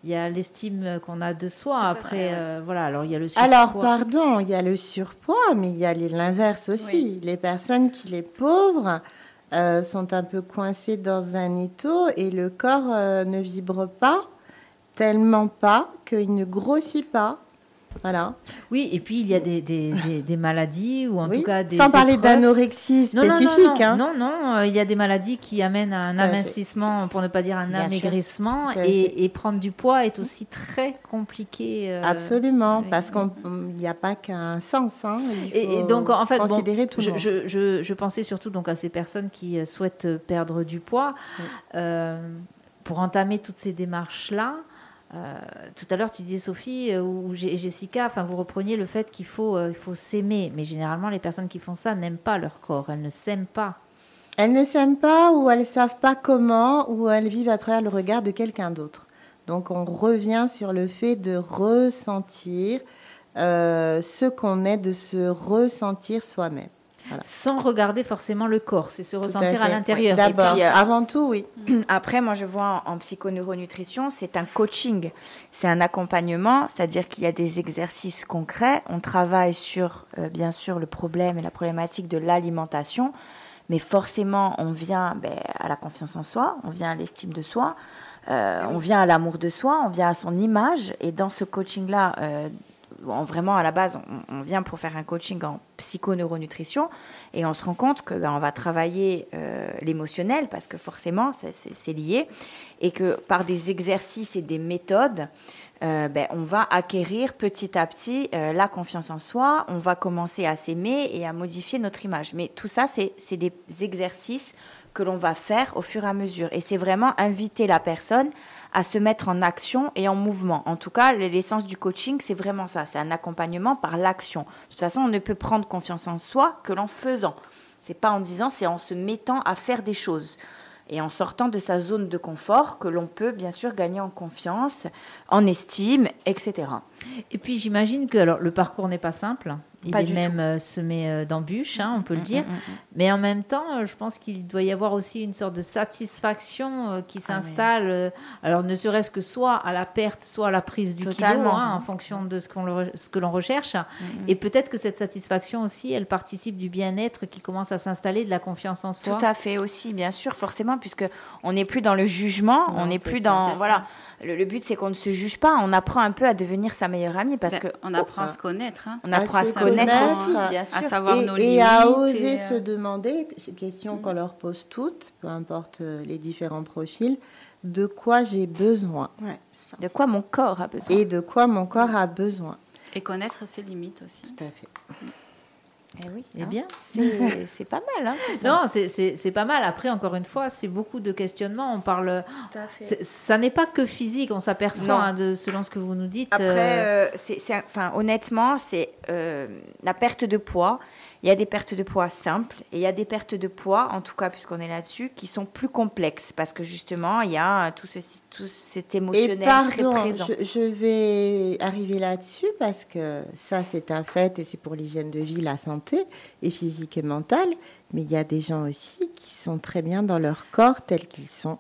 il y a l'estime qu'on a de soi. Après, euh, voilà, alors il y a le surpoids. Alors, pardon, il y a le surpoids, mais il y a l'inverse aussi. Les personnes qui, les pauvres, euh, sont un peu coincées dans un étau et le corps euh, ne vibre pas, tellement pas qu'il ne grossit pas. Voilà. Oui, et puis il y a des, des, des- des maladies ou en Oui. tout cas des Sans parler d'anorexie Non, non, non, spécifique. non, hein. non, non, euh, il y a des maladies qui amènent à un fait. amincissement, pour ne pas dire un Bien amaigrissement, et, et prendre du poids est aussi très compliqué. euh, Absolument, parce qu'il n'y a pas qu'un sens. hein. Il Et, et donc, en fait, bon, tout je, je, je, je pensais surtout donc à ces personnes qui euh, souhaitent perdre du poids. Oui. Euh, pour entamer toutes ces démarches-là, euh, tout à l'heure, tu disais, Sophie, euh, ou Jessica, enfin, vous repreniez le fait qu'il faut, euh, faut s'aimer. Mais généralement, les personnes qui font ça n'aiment pas leur corps. Elles ne s'aiment pas. Elles ne s'aiment pas ou elles ne savent pas comment ou elles vivent à travers le regard de quelqu'un d'autre. Donc on revient sur le fait de ressentir ce qu'on est, de se ressentir soi-même. Voilà. Sans regarder forcément le corps. C'est se Tout à ressentir à, l'intérieur. D'abord, euh, avant tout, oui. Après, moi, je vois en, en psychoneuronutrition, c'est un coaching, c'est un accompagnement, c'est-à-dire qu'il y a des exercices concrets. On travaille sur, euh, bien sûr, le problème et la problématique de l'alimentation, mais forcément, on vient ben, à la confiance en soi, on vient à l'estime de soi, euh, on vient à l'amour de soi, on vient à son image. Et dans ce coaching-là, euh, en- vraiment à la base, on, vient pour faire un coaching en psychoneuronutrition et on se rend compte que ben, on va travailler euh, l'émotionnel parce que forcément c'est- lié et que par des exercices et des méthodes, euh, ben, on va acquérir petit à petit euh, la confiance en soi, on va commencer à s'aimer et à modifier notre image. Mais tout ça, c'est des exercices que l'on va faire au fur et à mesure. Et c'est vraiment inviter la personne à se mettre en action et en mouvement. En tout cas, l'essence du coaching, c'est vraiment ça. C'est un accompagnement par l'action. De toute façon, on ne peut prendre confiance en soi que l'en faisant. C'est pas en disant, c'est en se mettant à faire des choses et en sortant de sa zone de confort que l'on peut bien sûr gagner en confiance, en estime, etc. Et puis j'imagine que alors, le parcours n'est pas simple. Il Pas est du même euh, semé euh, d'embûches, hein, on peut le Mm, dire. mm, mm, Mais en même temps, euh, je pense qu'il doit y avoir aussi une sorte de satisfaction qui Ah s'installe. alors ne serait-ce que soit à la perte, soit à la prise du kilo, Totalement. hein, en fonction de ce, qu'on le re- ce que l'on recherche. Et peut-être que cette satisfaction aussi, elle participe du bien-être qui commence à s'installer, de la confiance en soi. Tout à fait aussi, bien sûr, forcément, puisque on n'est plus dans le jugement, Non, on n'est plus dans ça. Le, le but c'est qu'on ne se juge pas, on apprend un peu à devenir sa meilleure amie parce Ben, que on apprend à se connaître. hein. on apprend à, à se se connaître, connaître, aussi, bien sûr. à savoir nos et, limites. et à oser et, euh, se demander, question qu'on leur pose toutes, peu importe euh, les différents profils, de quoi j'ai besoin Ouais, c'est ça. De quoi mon corps a besoin. et de quoi mon corps a besoin. Et connaître ses limites aussi. Tout à fait. Eh oui, Eh hein, bien. c'est c'est pas mal. Hein. Non, c'est- pas mal. Après, encore une fois, c'est beaucoup de questionnements. On parle. Tout à fait. c'est- Ça n'est pas que physique, on s'aperçoit, hein, de, selon ce que vous nous dites. Après, euh, euh, enfin, honnêtement, c'est euh, la perte de poids. Il y a des pertes de poids simples et il y a des pertes de poids, en tout cas puisqu'on est là-dessus, qui sont plus complexes parce que justement, il y a tout, ceci, tout cet Et émotionnel pardon, très présent. je, je vais arriver là-dessus parce que ça, c'est un fait et c'est pour l'hygiène de vie, la santé, et physique et mentale. Mais il y a des gens aussi qui sont très bien dans leur corps tels qu'ils sont.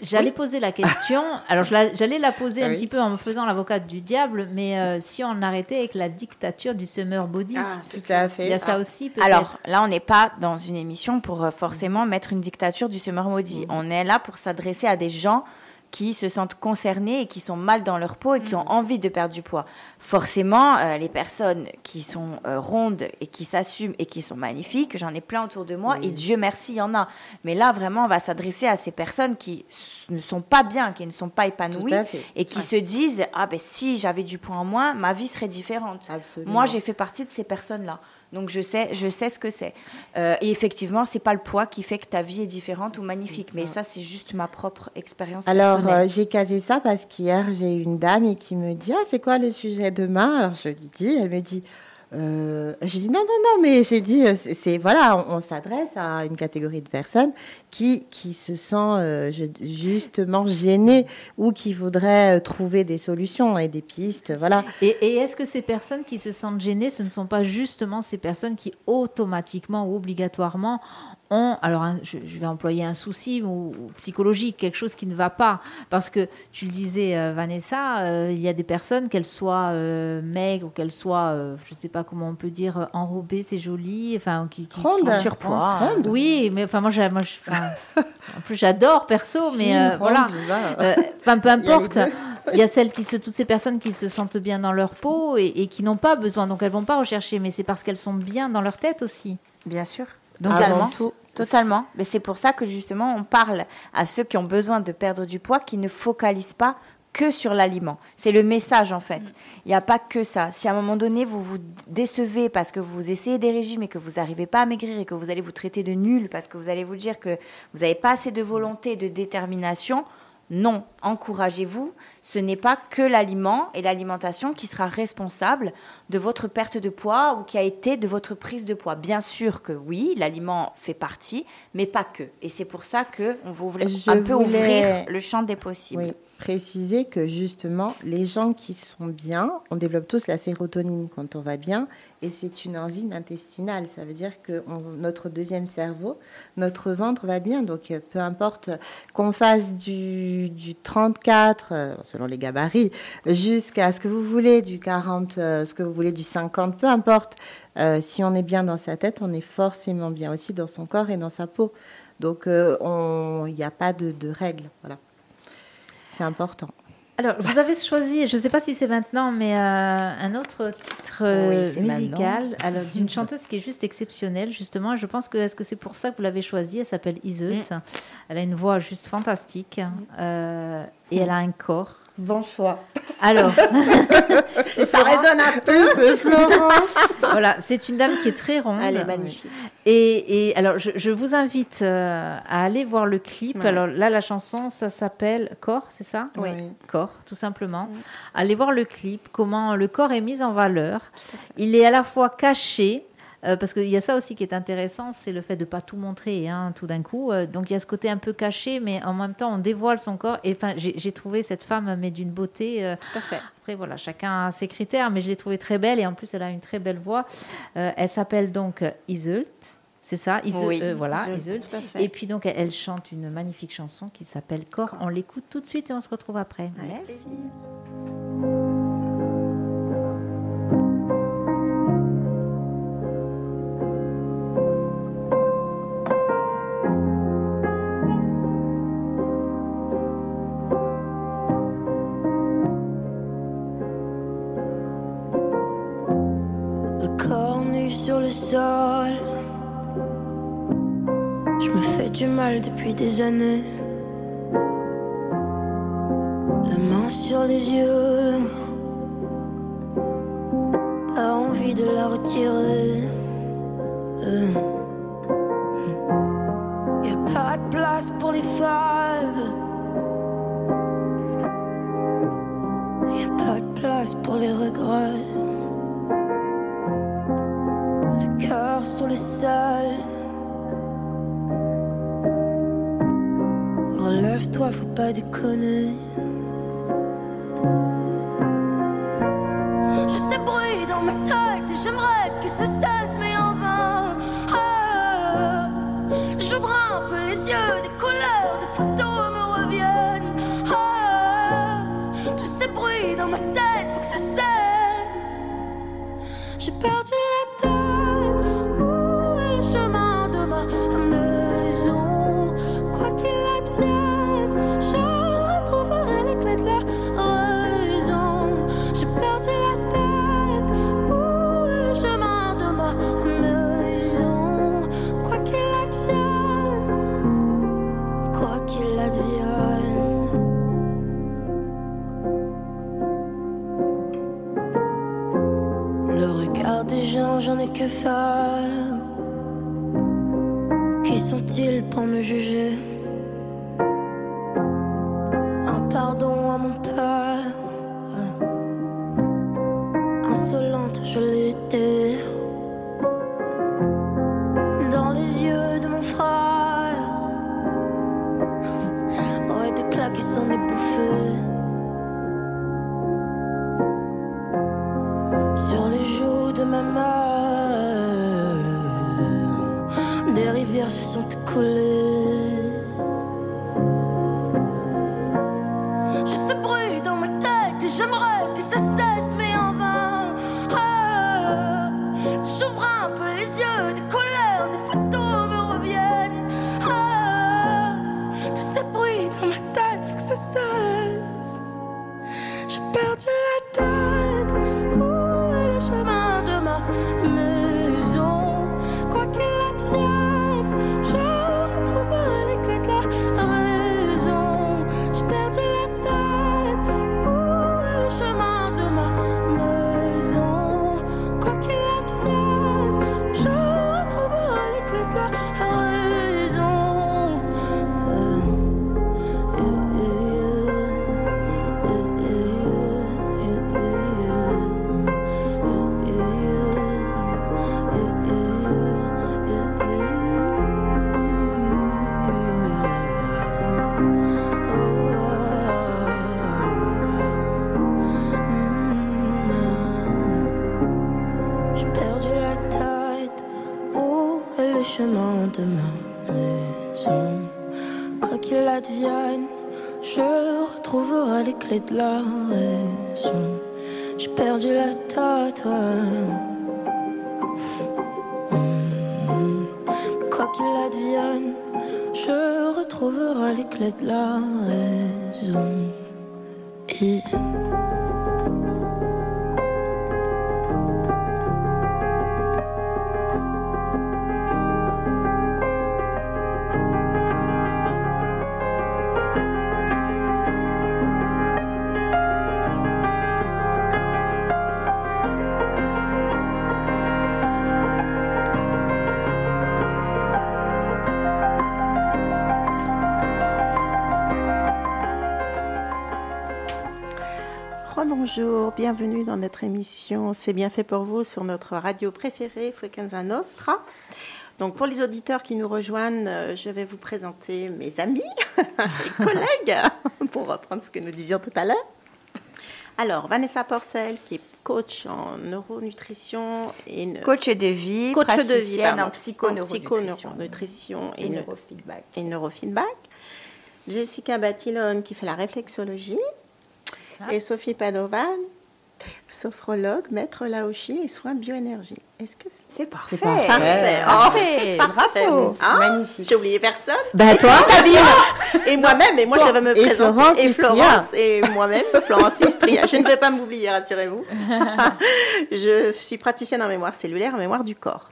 J'allais poser la question. Alors, j'allais la poser Ah un oui. petit peu en me faisant l'avocate du diable, mais euh, si on arrêtait avec la dictature du summer body, Tout à fait. il y a ça aussi peut-être? Alors là, on n'est pas dans une émission pour euh, forcément mettre une dictature du summer maudit. On est là pour s'adresser à des gens qui se sentent concernés et qui sont mal dans leur peau et qui ont envie de perdre du poids. Forcément, euh, les personnes qui sont euh, rondes et qui s'assument et qui sont magnifiques, j'en ai plein autour de moi et Dieu merci, il y en a. Mais là, vraiment, on va s'adresser à ces personnes qui ne sont pas bien, qui ne sont pas épanouies et qui Ouais. se disent ah ben si j'avais du poids en moins, ma vie serait différente. Absolument. Moi, j'ai fait partie de ces personnes-là. Donc je sais, je sais ce que c'est. Euh, et effectivement, c'est pas le poids qui fait que ta vie est différente ou magnifique, mais ça c'est juste ma propre expérience Alors, euh, j'ai casé ça parce qu'hier, j'ai eu une dame et qui me dit Ah, c'est quoi le sujet demain? Alors, je lui dis Elle me dit euh, J'ai dit Non, non, non, mais j'ai dit euh, c'est- voilà, on, s'adresse à une catégorie de personnes qui, qui se sent euh, justement gênées ou qui voudraient trouver des solutions et des pistes. Voilà. Et, et est-ce que ces personnes qui se sentent gênées, ce ne sont pas justement ces personnes qui automatiquement ou obligatoirement ont, alors un- je, je vais employer un souci ou, ou psychologique, quelque chose qui ne va pas Parce que tu le disais, euh, Vanessa, euh, il y a des personnes, qu'elles soient euh, maigres ou qu'elles soient, euh, je ne sais pas comment on peut dire, enrobées, c'est joli, enfin, qui, qui, Ronde. qui- En surpoids. Ronde. Oui, mais enfin, moi, moi, en plus, j'adore perso, mais euh, ronde, voilà. Euh, Enfin, peu importe. Il y a celles qui se, toutes ces personnes qui se sentent bien dans leur peau et, et qui n'ont pas besoin, donc elles vont pas rechercher, mais c'est parce qu'elles sont bien dans leur tête aussi. Bien sûr. Donc avant tout, totalement. Mais c'est pour ça que justement, on parle à ceux qui ont besoin de perdre du poids, qui ne focalisent pas que sur l'aliment. C'est le message en fait. Il n'y a pas que ça. Si à un moment donné vous vous décevez parce que vous essayez des régimes et que vous n'arrivez pas à maigrir et que vous allez vous traiter de nul parce que vous allez vous dire que vous n'avez pas assez de volonté, de détermination, non, encouragez-vous. Ce n'est pas que l'aliment et l'alimentation qui sera responsable de votre perte de poids ou qui a été de votre prise de poids. Bien sûr que oui, l'aliment fait partie, mais pas que. Et c'est pour ça que on voulait Je un peu ouvrir le champ des possibles. Oui, préciser que justement, les gens qui sont bien, on développe tous la sérotonine quand on va bien, et c'est une enzyme intestinale. Ça veut dire que notre deuxième cerveau, notre ventre va bien. Donc, euh, peu importe qu'on fasse du, du 34, euh, selon les gabarits, jusqu'à ce que vous voulez, du 40, euh, ce que vous voulez, du 50, peu importe. si on est bien dans sa tête, on est forcément bien aussi dans son corps et dans sa peau. Donc, on- il n'y a pas de, de règles. C'est important. Alors, vous avez choisi, je ne sais pas si c'est maintenant, mais euh, un autre titre euh, Oui, musical, d'une chanteuse qui est juste exceptionnelle, justement. Je pense que est-ce que c'est pour ça que vous l'avez choisie? Elle s'appelle Iseult. Mm. Elle a une voix juste fantastique euh, et elle a un corps. Bon choix. Alors, Ça Florence. résonne un peu, c'est Florence. Voilà, c'est une dame qui est très ronde. Elle est magnifique. Et, et alors, je, je vous invite euh, à aller voir le clip. Ouais. Alors là, la chanson, ça s'appelle Corps, c'est ça? Oui. Corps, tout simplement. Allez voir le clip, comment le corps est mis en valeur. Il est à la fois caché. Euh, parce qu'il y a ça aussi qui est intéressant, c'est le fait de pas tout montrer hein, tout d'un coup. Euh, donc il y a ce côté un peu caché, mais en même temps on dévoile son corps. Et enfin, j'ai trouvé cette femme mais d'une beauté. euh, Tout à fait. après, voilà, chacun a ses critères, mais je l'ai trouvée très belle et en plus, elle a une très belle voix. Euh, elle s'appelle donc Iseult, c'est ça? Iseult, Oui, voilà, à fait. Et puis, donc, elle, elle chante une magnifique chanson qui s'appelle Corps. On l'écoute tout de suite et on se retrouve après. Merci. Depuis des années. Qui s'en est bouffé. Sur les joues de ma mère, des rivières se sont écoulées. Bonjour, bienvenue dans notre émission C'est bien fait pour vous sur notre radio préférée Frequenza Nostra. Donc pour les auditeurs qui nous rejoignent, euh, je vais vous présenter mes amis et collègues pour reprendre ce que nous disions tout à l'heure. Alors Vanessa Porcel qui est coach en neuronutrition et ne- Coach de vie, coach de vie pardon, en psychoneuronutrition psychoneuronutrition et et, ne- neurofeedback. et neurofeedback. Jessica Batilone qui fait la réflexologie. Et Sophie Padovan, sophrologue, maître Laoshi et soins bioénergie. Est-ce que c'est parfait. C'est parfait. parfait Oh, Parfait. Bravo. Hein Magnifique. J'ai oublié personne. Bah toi, Sabine Et moi-même, et moi je vais me Et présenter. Florence et. Florence, et moi-même, Florence Istria. Je ne vais pas m'oublier, rassurez-vous. je suis praticienne en mémoire cellulaire, en mémoire du corps.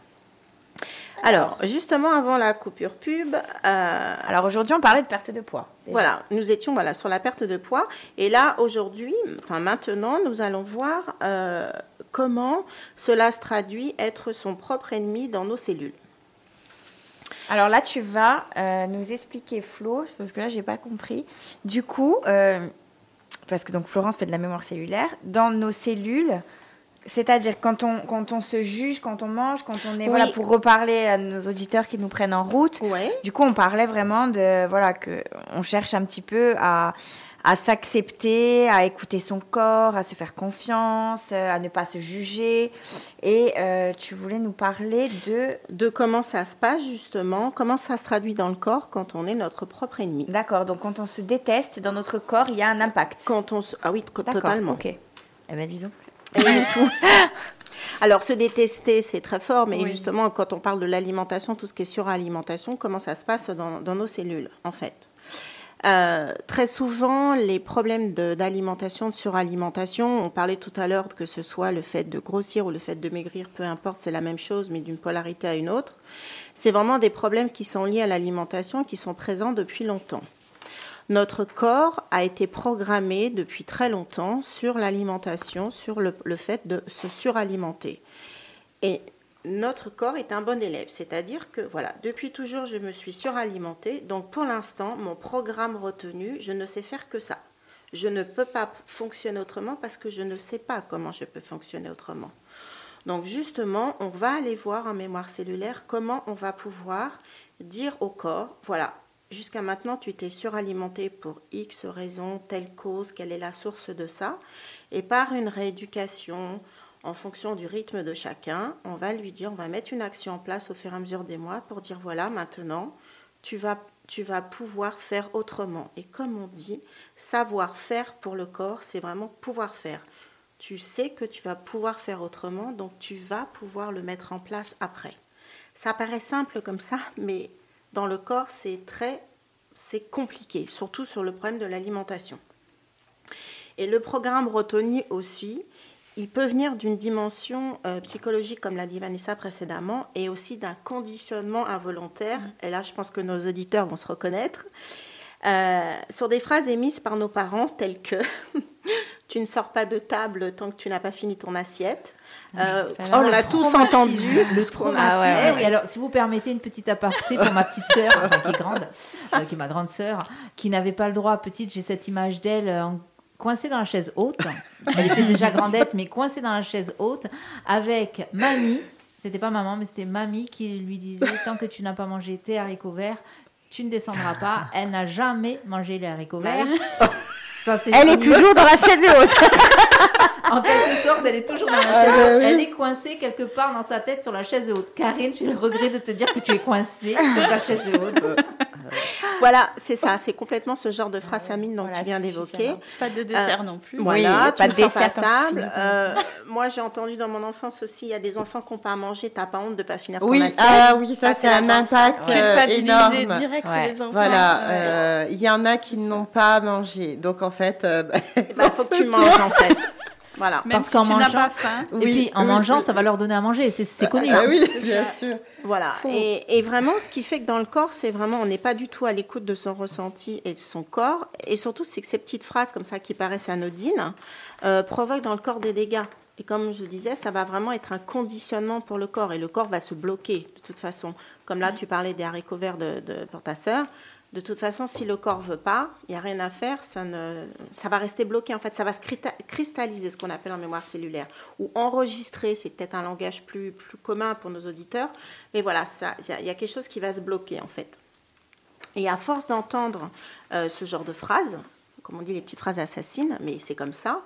Alors, justement, avant la coupure pub, euh, Alors aujourd'hui, on parlait de perte de poids. déjà. Voilà, nous étions voilà, sur la perte de poids. Et là, aujourd'hui, enfin maintenant, nous allons voir euh, comment cela se traduit être son propre ennemi dans nos cellules. Alors là, tu vas euh, nous expliquer, Flo, parce que là, j'ai pas compris. Du coup, parce que donc Florence fait de la mémoire cellulaire, dans nos cellules, c'est-à-dire quand on, quand on se juge, quand on mange, quand on est. Oui. Voilà, pour reparler à nos auditeurs qui nous prennent en route. Ouais. Du coup, on parlait vraiment de. Voilà, que on cherche un petit peu à à s'accepter, à écouter son corps, à se faire confiance, euh, à ne pas se juger. Et euh, tu voulais nous parler de... De comment ça se passe justement, comment ça se traduit dans le corps quand on est notre propre ennemi. D'accord, donc quand on se déteste, dans notre corps, il y a un impact. Quand on se... Ah oui, totalement. ok. Eh ben, disons. Tout. Alors, se détester, c'est très fort, mais Oui. justement, quand on parle de l'alimentation, tout ce qui est suralimentation, comment ça se passe dans, dans nos cellules, en fait? Euh, Très souvent, les problèmes de- d'alimentation, de, suralimentation, on parlait tout à l'heure que ce soit le fait de grossir ou le fait de maigrir, peu importe, c'est la même chose, mais d'une polarité à une autre. C'est vraiment des problèmes qui sont liés à l'alimentation, qui sont présents depuis longtemps. Notre corps a été programmé depuis très longtemps sur l'alimentation, sur le, fait de se suralimenter. Et notre corps est un bon élève, c'est-à-dire que voilà, depuis toujours je me suis suralimentée, donc pour l'instant mon programme retenu, je ne sais faire que ça. Je ne peux pas fonctionner autrement parce que je ne sais pas comment je peux fonctionner autrement. Donc justement, on va aller voir en mémoire cellulaire comment on va pouvoir dire au corps, voilà, jusqu'à maintenant tu t'es suralimenté pour X raison, telle cause, quelle est la source de ça, et par une rééducation en fonction du rythme de chacun, on va lui dire, on va mettre une action en place au fur et à mesure des mois pour dire, voilà, maintenant, tu vas, tu vas pouvoir faire autrement. Et comme on dit, savoir faire pour le corps, c'est vraiment pouvoir faire. Tu sais que tu vas pouvoir faire autrement, donc tu vas pouvoir le mettre en place après. Ça paraît simple comme ça, mais dans le corps, c'est très c'est compliqué, surtout sur le problème de l'alimentation. Et le programme retenu aussi, il peut venir d'une dimension euh, psychologique, comme l'a dit Vanessa précédemment, et aussi d'un conditionnement involontaire. Et là, je pense que nos auditeurs vont se reconnaître. Euh, sur des phrases émises par nos parents, telles que Tu ne sors pas de table tant que tu n'as pas fini ton assiette. Euh, on l'a tous entendu. Le traumatisme. dit. Et alors, si vous permettez une petite aparté pour ma petite sœur, enfin, qui est grande, euh, qui est ma grande sœur, qui n'avait pas le droit, petite, j'ai cette image d'elle euh, en- coincée dans la chaise haute. Elle était déjà grandette, mais coincée dans la chaise haute, avec mamie. C'était pas maman, mais c'était mamie qui lui disait tant que tu n'as pas mangé tes haricots verts, tu ne descendras pas. Elle n'a jamais mangé les haricots Bah verts. Ça, Elle est toujours dans la chaise haute. En quelque sorte, elle est toujours dans la chaise haute. Elle est coincée quelque part dans sa tête sur la chaise haute. Karine, j'ai le regret de te dire que tu es coincée sur ta chaise haute. Voilà, c'est ça, c'est complètement ce genre de phrase Amine dont Voilà, tu viens d'évoquer. Pas de dessert non plus. Voilà, Oui, tu pas de dessert pas à table. Euh, moi, j'ai entendu dans mon enfance aussi, il y a des enfants qui n'ont pas à manger, t'as pas honte de pas finir ton Oui, assiette. ah oui, ça, c'est un impact euh, Culpabiliser énorme. direct Ouais. les enfants. Voilà, euh, il y en a qui n'ont pas à manger. Donc en fait, euh, bah, Il bah, faut que tu manges en fait. Voilà. Même Parce si qu'en tu n'as mangeant- pas faim. Et Oui, puis en oui, mangeant, oui. ça va leur donner à manger. C'est c'est connu. Ah hein. oui, bien sûr. Voilà. Et, et vraiment, ce qui fait que dans le corps, c'est vraiment, on n'est pas du tout à l'écoute de son ressenti et de son corps. Et surtout, c'est que ces petites phrases comme ça qui paraissent anodines euh, provoquent dans le corps des dégâts. Et comme je disais, ça va vraiment être un conditionnement pour le corps. Et le corps va se bloquer de toute façon. Comme là, tu parlais des haricots verts de, de- pour ta sœur. De toute façon, si le corps veut pas, il n'y a rien à faire, ça, ne, ça va rester bloqué. En fait, ça va se cristalliser, ce qu'on appelle en mémoire cellulaire. Ou enregistrer, c'est peut-être un langage plus, plus commun pour nos auditeurs. Mais voilà, ça- il y, a- il y a quelque chose qui va se bloquer, en fait. Et à force d'entendre euh, ce genre de phrases, comme on dit les petites phrases assassines, mais c'est comme ça,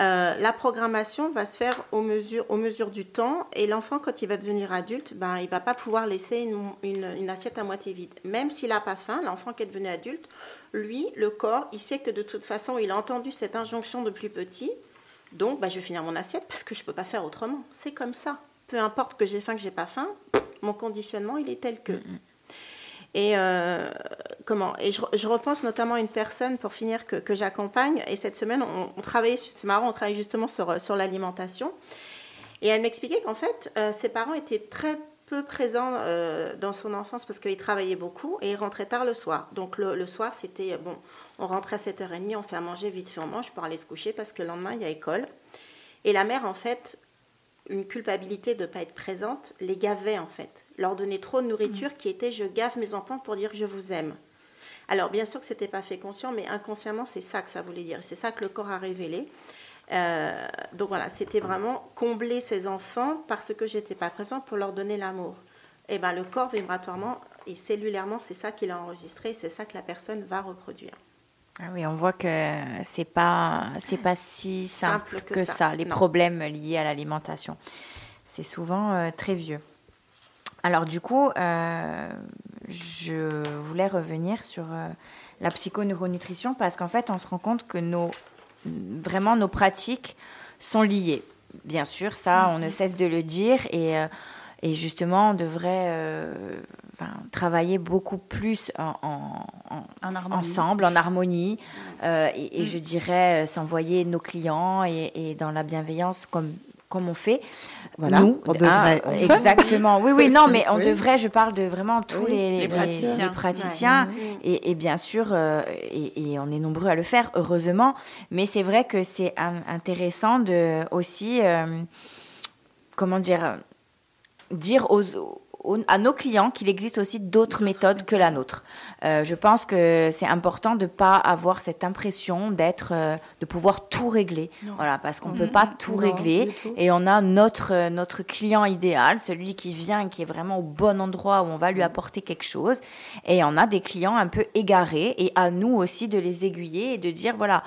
euh, la programmation va se faire au mesure, au mesure du temps et l'enfant, quand il va devenir adulte, ben, il ne va pas pouvoir laisser une, assiette à moitié vide. Même s'il n'a pas faim, l'enfant qui est devenu adulte, lui, le corps, il sait que de toute façon, il a entendu cette injonction de plus petit, donc ben, je vais finir mon assiette parce que je ne peux pas faire autrement. C'est comme ça. Peu importe que j'ai faim, que j'ai pas faim, mon conditionnement, il est tel que. Et euh, comment? Et je, repense notamment à une personne pour finir que, j'accompagne. Et cette semaine, on, travaillait, c'est marrant, on travaillait justement sur, sur l'alimentation. Et elle m'expliquait qu'en fait, euh, ses parents étaient très peu présents euh, dans son enfance parce qu'ils travaillaient beaucoup et ils rentraient tard le soir. Donc le, le soir, c'était bon, on rentrait à 7h30, on fait à manger, vite fait on mange pour aller se coucher parce que le lendemain, il y a école. Et la mère, en fait, une culpabilité de ne pas être présente, les gavait en fait. Leur donnait trop de nourriture qui était je gave mes enfants pour dire je vous aime. Alors bien sûr que ce n'était pas fait conscient, mais inconsciemment c'est ça que ça voulait dire. C'est ça que le corps a révélé. Euh, donc voilà, c'était vraiment combler ses enfants parce que j'étais pas présente pour leur donner l'amour. Et ben le corps vibratoirement et cellulairement, c'est ça qu'il a enregistré, c'est ça que la personne va reproduire. Ah oui, on voit que c'est pas c'est pas si simple, Simple que que, ça. ça. les Non. problèmes liés à l'alimentation. C'est souvent euh, très vieux. Alors du coup, euh, je voulais revenir sur euh, la psychoneuronutrition parce qu'en fait, on se rend compte que nos vraiment nos pratiques sont liées. Bien sûr, ça, on ne cesse de le dire et et justement, on devrait enfin, travailler beaucoup plus en- en- en, En harmonie. ensemble, en harmonie, euh, et, et je dirais euh, s'envoyer nos clients et, et dans la bienveillance comme comme on fait. Voilà, nous, on devrait- on fait. exactement. Oui, oui, non, mais on Oui. devrait. Je parle de vraiment tous Oui, les, les praticiens. les praticiens. Ouais. Et, et bien sûr, euh, et, et on est nombreux à le faire, heureusement. Mais c'est vrai que c'est intéressant de aussi, euh, comment dire, dire aux, à nos clients qu'il existe aussi d'autres méthodes que la nôtre. Euh, je pense que c'est important de pas avoir cette impression d'être, euh, de pouvoir tout régler. Voilà, parce qu'on ne peut pas tout Non, régler. tout. Et on a notre, euh, notre client idéal, celui qui vient, qui est vraiment au bon endroit où on va lui apporter quelque chose. Et on a des clients un peu égarés. Et à nous aussi de les aiguiller et de dire, voilà,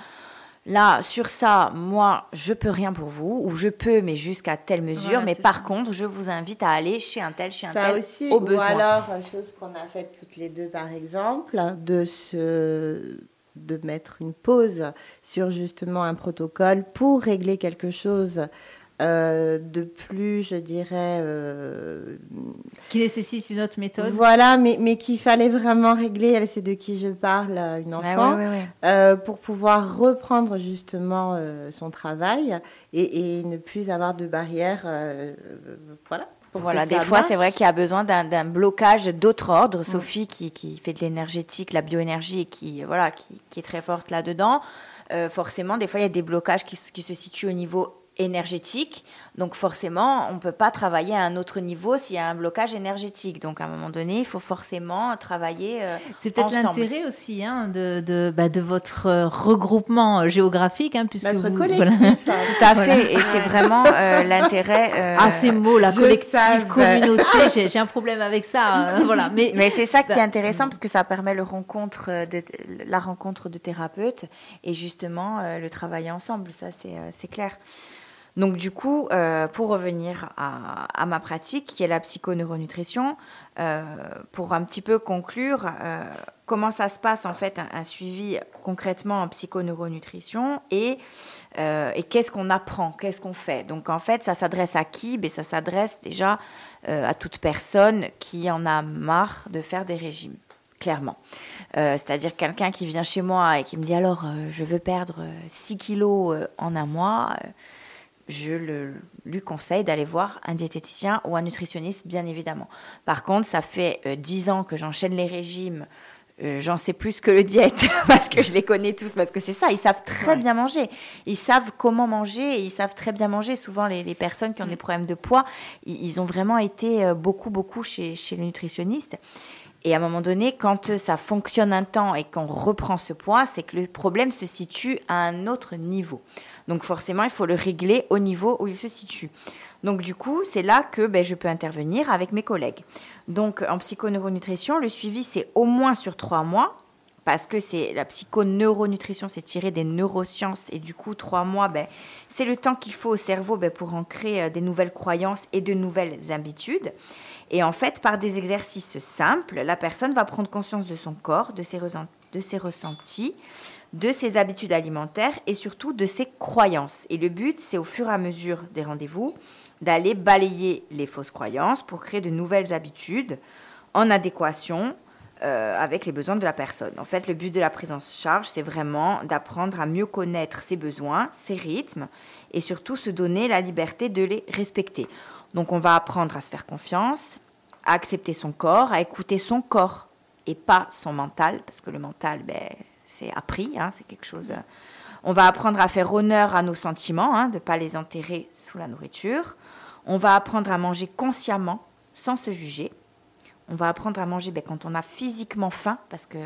là, sur ça, moi, je peux rien pour vous, ou je peux, mais jusqu'à telle mesure. Voilà, mais par ça. contre, je vous invite à aller chez un tel, chez un Ça tel, aussi, au ou besoin. alors, euh, chose qu'on a faite toutes les deux par exemple, de se de mettre une pause sur justement un protocole pour régler quelque chose euh, de plus, je dirais, euh, Qui nécessite une autre méthode. voilà, mais, mais qu'il fallait vraiment régler, elle c'est de qui je parle, une enfant, ouais, ouais, ouais. euh, pour pouvoir reprendre justement euh, son travail et, et ne plus avoir de barrière, voilà. Voilà, des fois, c'est vrai qu'il y a besoin d'un blocage d'autres ordres. Sophie, qui, qui fait de l'énergétique, la bioénergie, et qui, voilà, qui, qui est très forte là-dedans, euh, forcément, des fois, il y a des blocages qui, se- qui se situent au niveau énergétique. Donc, forcément, on ne peut pas travailler à un autre niveau s'il y a un blocage énergétique. Donc, à un moment donné, il faut forcément travailler. euh, C'est peut-être l'intérêt aussi hein, de, de, bah, de votre euh, regroupement euh, géographique, hein, puisque Notre vous, collectif. voilà. hein. Tout à fait. Et c'est vraiment euh, l'intérêt. euh, Ah, ces mots, la savais. communauté, j'ai j'ai un problème avec ça. euh, voilà. Mais, Mais c'est ça qui est Bah, intéressant parce que ça permet le rencontre de, la rencontre de thérapeutes et justement euh, le travailler ensemble. Ça, c'est euh, c'est clair. Donc du coup, euh, pour revenir à, ma pratique, qui est la psychoneuronutrition, euh, pour un petit peu conclure, euh, comment ça se passe en fait un, suivi concrètement en psychoneuronutrition et, euh, et qu'est-ce qu'on apprend, qu'est-ce qu'on fait? Donc en fait, ça s'adresse à qui? Ben, Ça s'adresse déjà à toute personne qui en a marre de faire des régimes, clairement. C'est-à-dire quelqu'un qui vient chez moi et qui me dit alors je veux perdre euh, 6 kilos en un mois. Euh, je le- lui conseille d'aller voir un diététicien ou un nutritionniste, bien évidemment. Par contre, ça fait euh, 10 ans que j'enchaîne les régimes. euh, J'en sais plus que le diète parce que je les connais tous, parce que c'est ça, ils savent très Ouais. bien manger. Ils savent comment manger et ils savent très bien manger. Souvent, les, les personnes qui ont des problèmes de poids, ils, ils ont vraiment été euh, beaucoup, beaucoup chez, chez le nutritionniste. Et à un moment donné, quand euh, ça fonctionne un temps et qu'on reprend ce poids, c'est que le problème se situe à un autre niveau. Donc forcément, il faut le régler au niveau où il se situe. Donc du coup, c'est là que ben, je peux intervenir avec mes collègues. Donc en psychoneuronutrition, le suivi, c'est au moins sur trois mois. Parce que c'est la psychoneuronutrition, c'est tiré des neurosciences et du coup trois mois, ben, c'est le temps qu'il faut au cerveau ben, pour ancrer euh, des nouvelles croyances et de nouvelles habitudes. Et en fait, par des exercices simples, la personne va prendre conscience de son corps, de ses, de ses ressentis, de ses habitudes alimentaires et surtout de ses croyances. Et le but, c'est au fur et à mesure des rendez-vous d'aller balayer les fausses croyances pour créer de nouvelles habitudes en adéquation euh, avec les besoins de la personne. En fait, le but de la prise en charge, c'est vraiment d'apprendre à mieux connaître ses besoins, ses rythmes et surtout se donner la liberté de les respecter. Donc, on va apprendre à se faire confiance, à accepter son corps, à écouter son corps et pas son mental, parce que le mental, ben, c'est appris, hein, c'est quelque chose. euh, On va apprendre à faire honneur à nos sentiments, hein, de ne pas les enterrer sous la nourriture. On va apprendre à manger consciemment, sans se juger. On va apprendre à manger ben, quand on a physiquement faim, parce que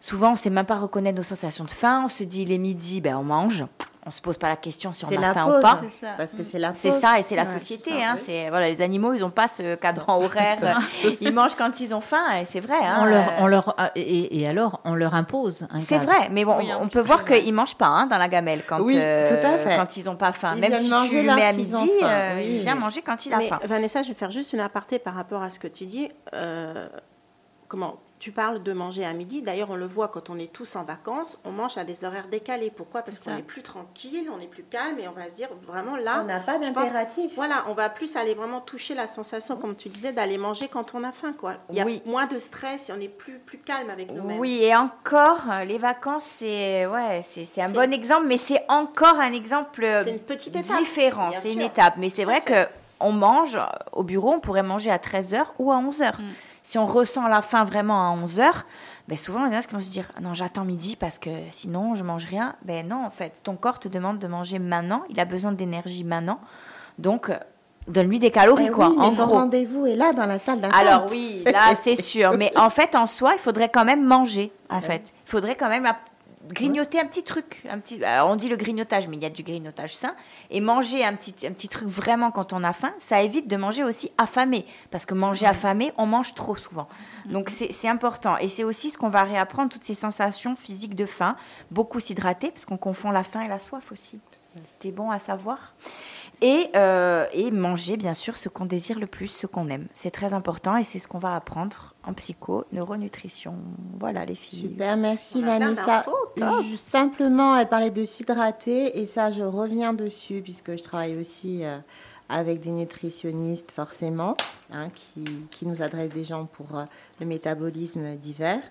souvent on ne sait même pas reconnaître nos sensations de faim. On se dit il est midi, ben, on mange. On ne se pose pas la question si on a la faim pause, ou pas. C'est ça. parce que c'est la C'est ça, et c'est la Ouais, société. ça, hein, oui. c'est, voilà, les animaux, ils n'ont pas ce cadran horaire. ils mangent quand ils ont faim, et c'est vrai. hein, on leur, euh, on leur, ah, et, et alors, on leur impose c'est vrai, mais bon, Oui, on peut peu, voir ouais. qu'ils mangent pas hein, dans la gamelle quand, Oui, euh, tout à fait. quand ils n'ont pas faim. Ils Même si tu le mets à ont midi, faim. euh, il vient manger quand il a Mais faim. Vanessa, je vais faire juste une aparté par rapport à ce que tu dis. Euh, comment tu parles de manger à midi. D'ailleurs, on le voit quand on est tous en vacances, on mange à des horaires décalés. Pourquoi? Parce qu'on est plus tranquille, on est plus calme et on va se dire vraiment là. On n'a pas d'impératif. Voilà, on va plus aller vraiment toucher la sensation, comme tu disais, d'aller manger quand on a faim. Quoi. Il y a Oui. moins de stress et on est plus, plus calme avec nous-mêmes. Oui, et encore, euh, les vacances, c'est ouais, un bon exemple, mais c'est encore un exemple euh, C'est une petite étape. différent. C'est une étape. Mais c'est vrai qu'on mange au bureau, on pourrait manger à 13h ou à 11h. Mm. Si on ressent la faim vraiment à 11h, ben souvent, il y en a qui vont se dire Ah Non, j'attends midi parce que sinon, je mange rien. Ben non, en fait, ton corps te demande de manger maintenant. Il a besoin d'énergie maintenant. Donc, euh, donne-lui des calories, Eh quoi. oui, mais en ton gros. rendez-vous est là dans la salle d'attente. Alors oui, là c'est sûr. Mais en fait, en soi, il faudrait quand même manger. En fait, il faudrait quand même grignoter un petit truc. Un petit. Alors, on dit le grignotage, mais il y a du grignotage sain. Et manger un petit, un petit truc vraiment quand on a faim, ça évite de manger aussi affamé. Parce que manger affamé, on mange trop souvent. Donc c'est c'est important. Et c'est aussi ce qu'on va réapprendre, toutes ces sensations physiques de faim. Beaucoup s'hydrater, parce qu'on confond la faim et la soif aussi. C'était bon à savoir. Et, euh, et manger, bien sûr, ce qu'on désire le plus, ce qu'on aime. C'est très important et c'est ce qu'on va apprendre en psycho, neuronutrition. Voilà, les filles. Super, merci Vanessa. Je- simplement, elle parlait de s'hydrater et ça, je reviens dessus puisque je travaille aussi euh, avec des nutritionnistes, forcément, hein, qui, qui nous adressent des gens pour euh, le métabolisme divers.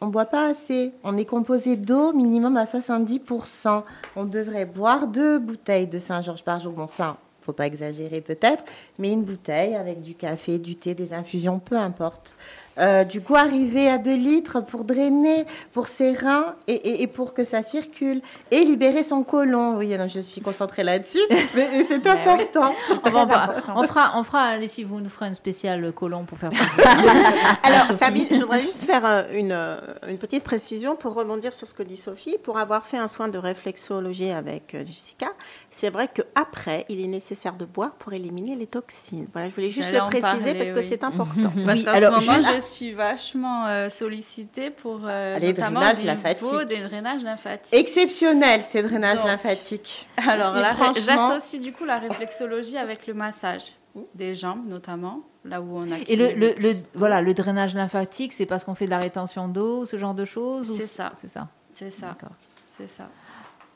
On ne boit pas assez. On est composé d'eau minimum à 70%. On devrait boire deux bouteilles de Saint-Georges par jour. Bon, ça, faut pas exagérer peut-être, mais une bouteille avec du café, du thé, des infusions, peu importe. Euh, du coup, arriver à 2 litres pour drainer pour ses reins et, et- et pour que ça circule et libérer son côlon. Oui, non, je suis concentrée là-dessus, mais c'est important. On, va- on va- important. on fera, on fera, les filles, vous nous ferez un spécial colon pour faire. Alors. Sabine, je voudrais juste faire euh, une, euh, une petite précision pour rebondir sur ce que dit Sophie. Pour avoir fait un soin de réflexologie avec Jessica, c'est vrai qu'après, il est nécessaire de boire pour éliminer les toxines. Voilà, je voulais juste le préciser parler, parce que oui. c'est important. Parce Oui, qu'en alors, ce moment, juste- je suis vachement euh, sollicitée pour euh, Les notamment drainages lymphatiques. des drainages lymphatiques. Exceptionnel, ces drainages Donc, lymphatiques. Alors là, franchement- j'associe du coup la réflexologie avec le massage des jambes notamment, là où on a. Et le, le, le- voilà, le drainage lymphatique, c'est parce qu'on fait de la rétention d'eau, ce genre de choses ou- C'est ça. C'est ça. C'est ça. D'accord. C'est ça.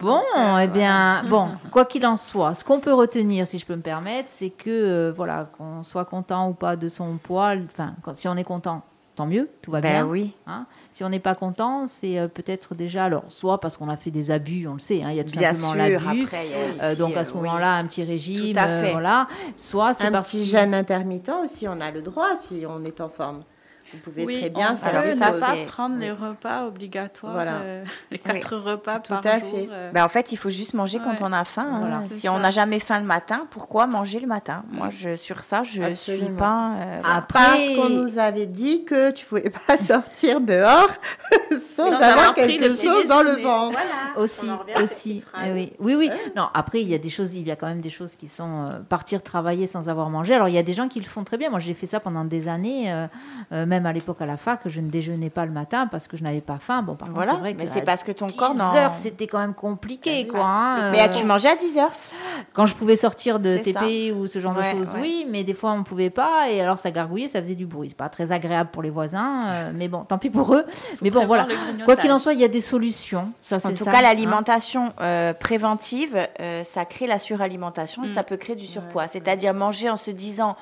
Bon, eh bien, bon, quoi qu'il en soit, ce qu'on peut retenir, si je peux me permettre, c'est que, euh, voilà, qu'on soit content ou pas de son poids, enfin, quand- si on est content, tant mieux, tout va Ben bien. oui. hein. Si on n'est pas content, c'est euh, peut-être déjà, alors, soit parce qu'on a fait des abus, on le sait, hein, il y a tout Bien simplement l'abus. euh, donc à ce oui. moment-là, un petit régime, Tout à fait. voilà. Soit c'est Un petit jeûne intermittent aussi, on a le droit si on est en forme. Vous pouvez Oui, très bien on faire peut ne pas prendre les repas obligatoires, Voilà. euh, les quatre repas tout par à jour. fait. euh. Ben, en fait, il faut juste manger quand on a faim. hein. Voilà, Si ça. on n'a jamais faim le matin, pourquoi manger le matin? Moi, je, sur ça, je ne suis pas. euh, voilà. Après, Parce qu'on nous avait dit que tu pouvais pas sortir dehors sans, Sans avoir quelque le petit chose dans le déjeuner. ventre. aussi, aussi. eh oui. oui, oui. Non, après, il y a des choses, il y a quand même des choses qui sont euh, partir travailler sans avoir mangé. Alors, il y a des gens qui le font très bien. Moi, j'ai fait ça pendant des années, euh, euh, même à l'époque à la fac, je ne déjeunais pas le matin parce que je n'avais pas faim. Bon, par contre, c'est vrai que mais c'est parce que ton 10 corps n'en- heures, c'était quand même compliqué, quoi. hein, Mais euh, as-tu mangé à 10 heures? Quand je pouvais sortir de TP ou ce genre Ouais, de choses, ouais. oui, mais des fois on ne pouvait pas et alors ça gargouillait, ça faisait du bruit. C'est pas très agréable pour les voisins, euh, mais bon, tant pis pour eux. mais bon, voilà. Quoi qu'il en soit, il y a des solutions. Ça, En tout ça, cas, hein. l'alimentation euh, préventive, euh, ça crée la suralimentation et Mm. ça peut créer du surpoids. C'est-à-dire manger en se disant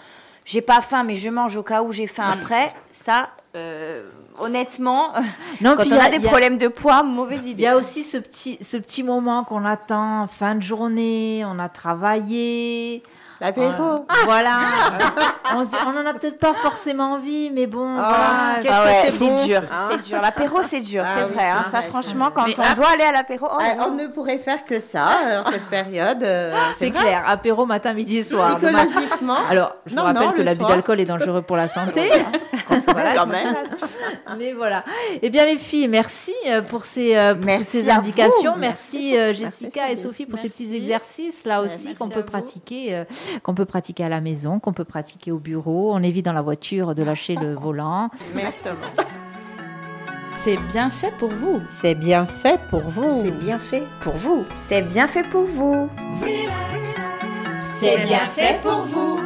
j'ai pas faim, mais je mange au cas où j'ai faim après. Ça, euh, honnêtement, Non, quand on il a, a- des il a- problèmes de poids, mauvaise Il idée. y a aussi ce petit, ce petit moment qu'on attend, fin de journée, on a travaillé. L'apéro. Voilà. on, se dit, on en a peut-être pas forcément envie, mais bon, Ah, voilà. qu'est-ce Ah que ouais, c'est c'est bon, dur, hein. c'est dur. L'apéro, c'est dur, Ah c'est oui, vrai. hein. c'est Ça, vrai. franchement, quand Mais on ah- doit aller à l'apéro, oh, Ah, on ne pourrait faire que ça en cette période. euh, C'est clair, apéro matin, midi et soir. Psychologiquement. Alors, je Non, vous rappelle non, que l'abus d'alcool est dangereux pour la santé. Voilà. quand même. Mais voilà. Eh bien, les filles, merci euh, pour ces, euh, pour Merci toutes ces à indications. vous. Merci, Jessica Merci, et Sophie pour ces petits exercices là aussi merci qu'on peut vous. pratiquer, euh, qu'on peut pratiquer à la maison, qu'on peut pratiquer au bureau. On évite dans la voiture de lâcher le volant. C'est bien fait pour vous. C'est bien fait pour vous. C'est bien fait pour vous. C'est bien fait pour vous. C'est bien fait pour vous.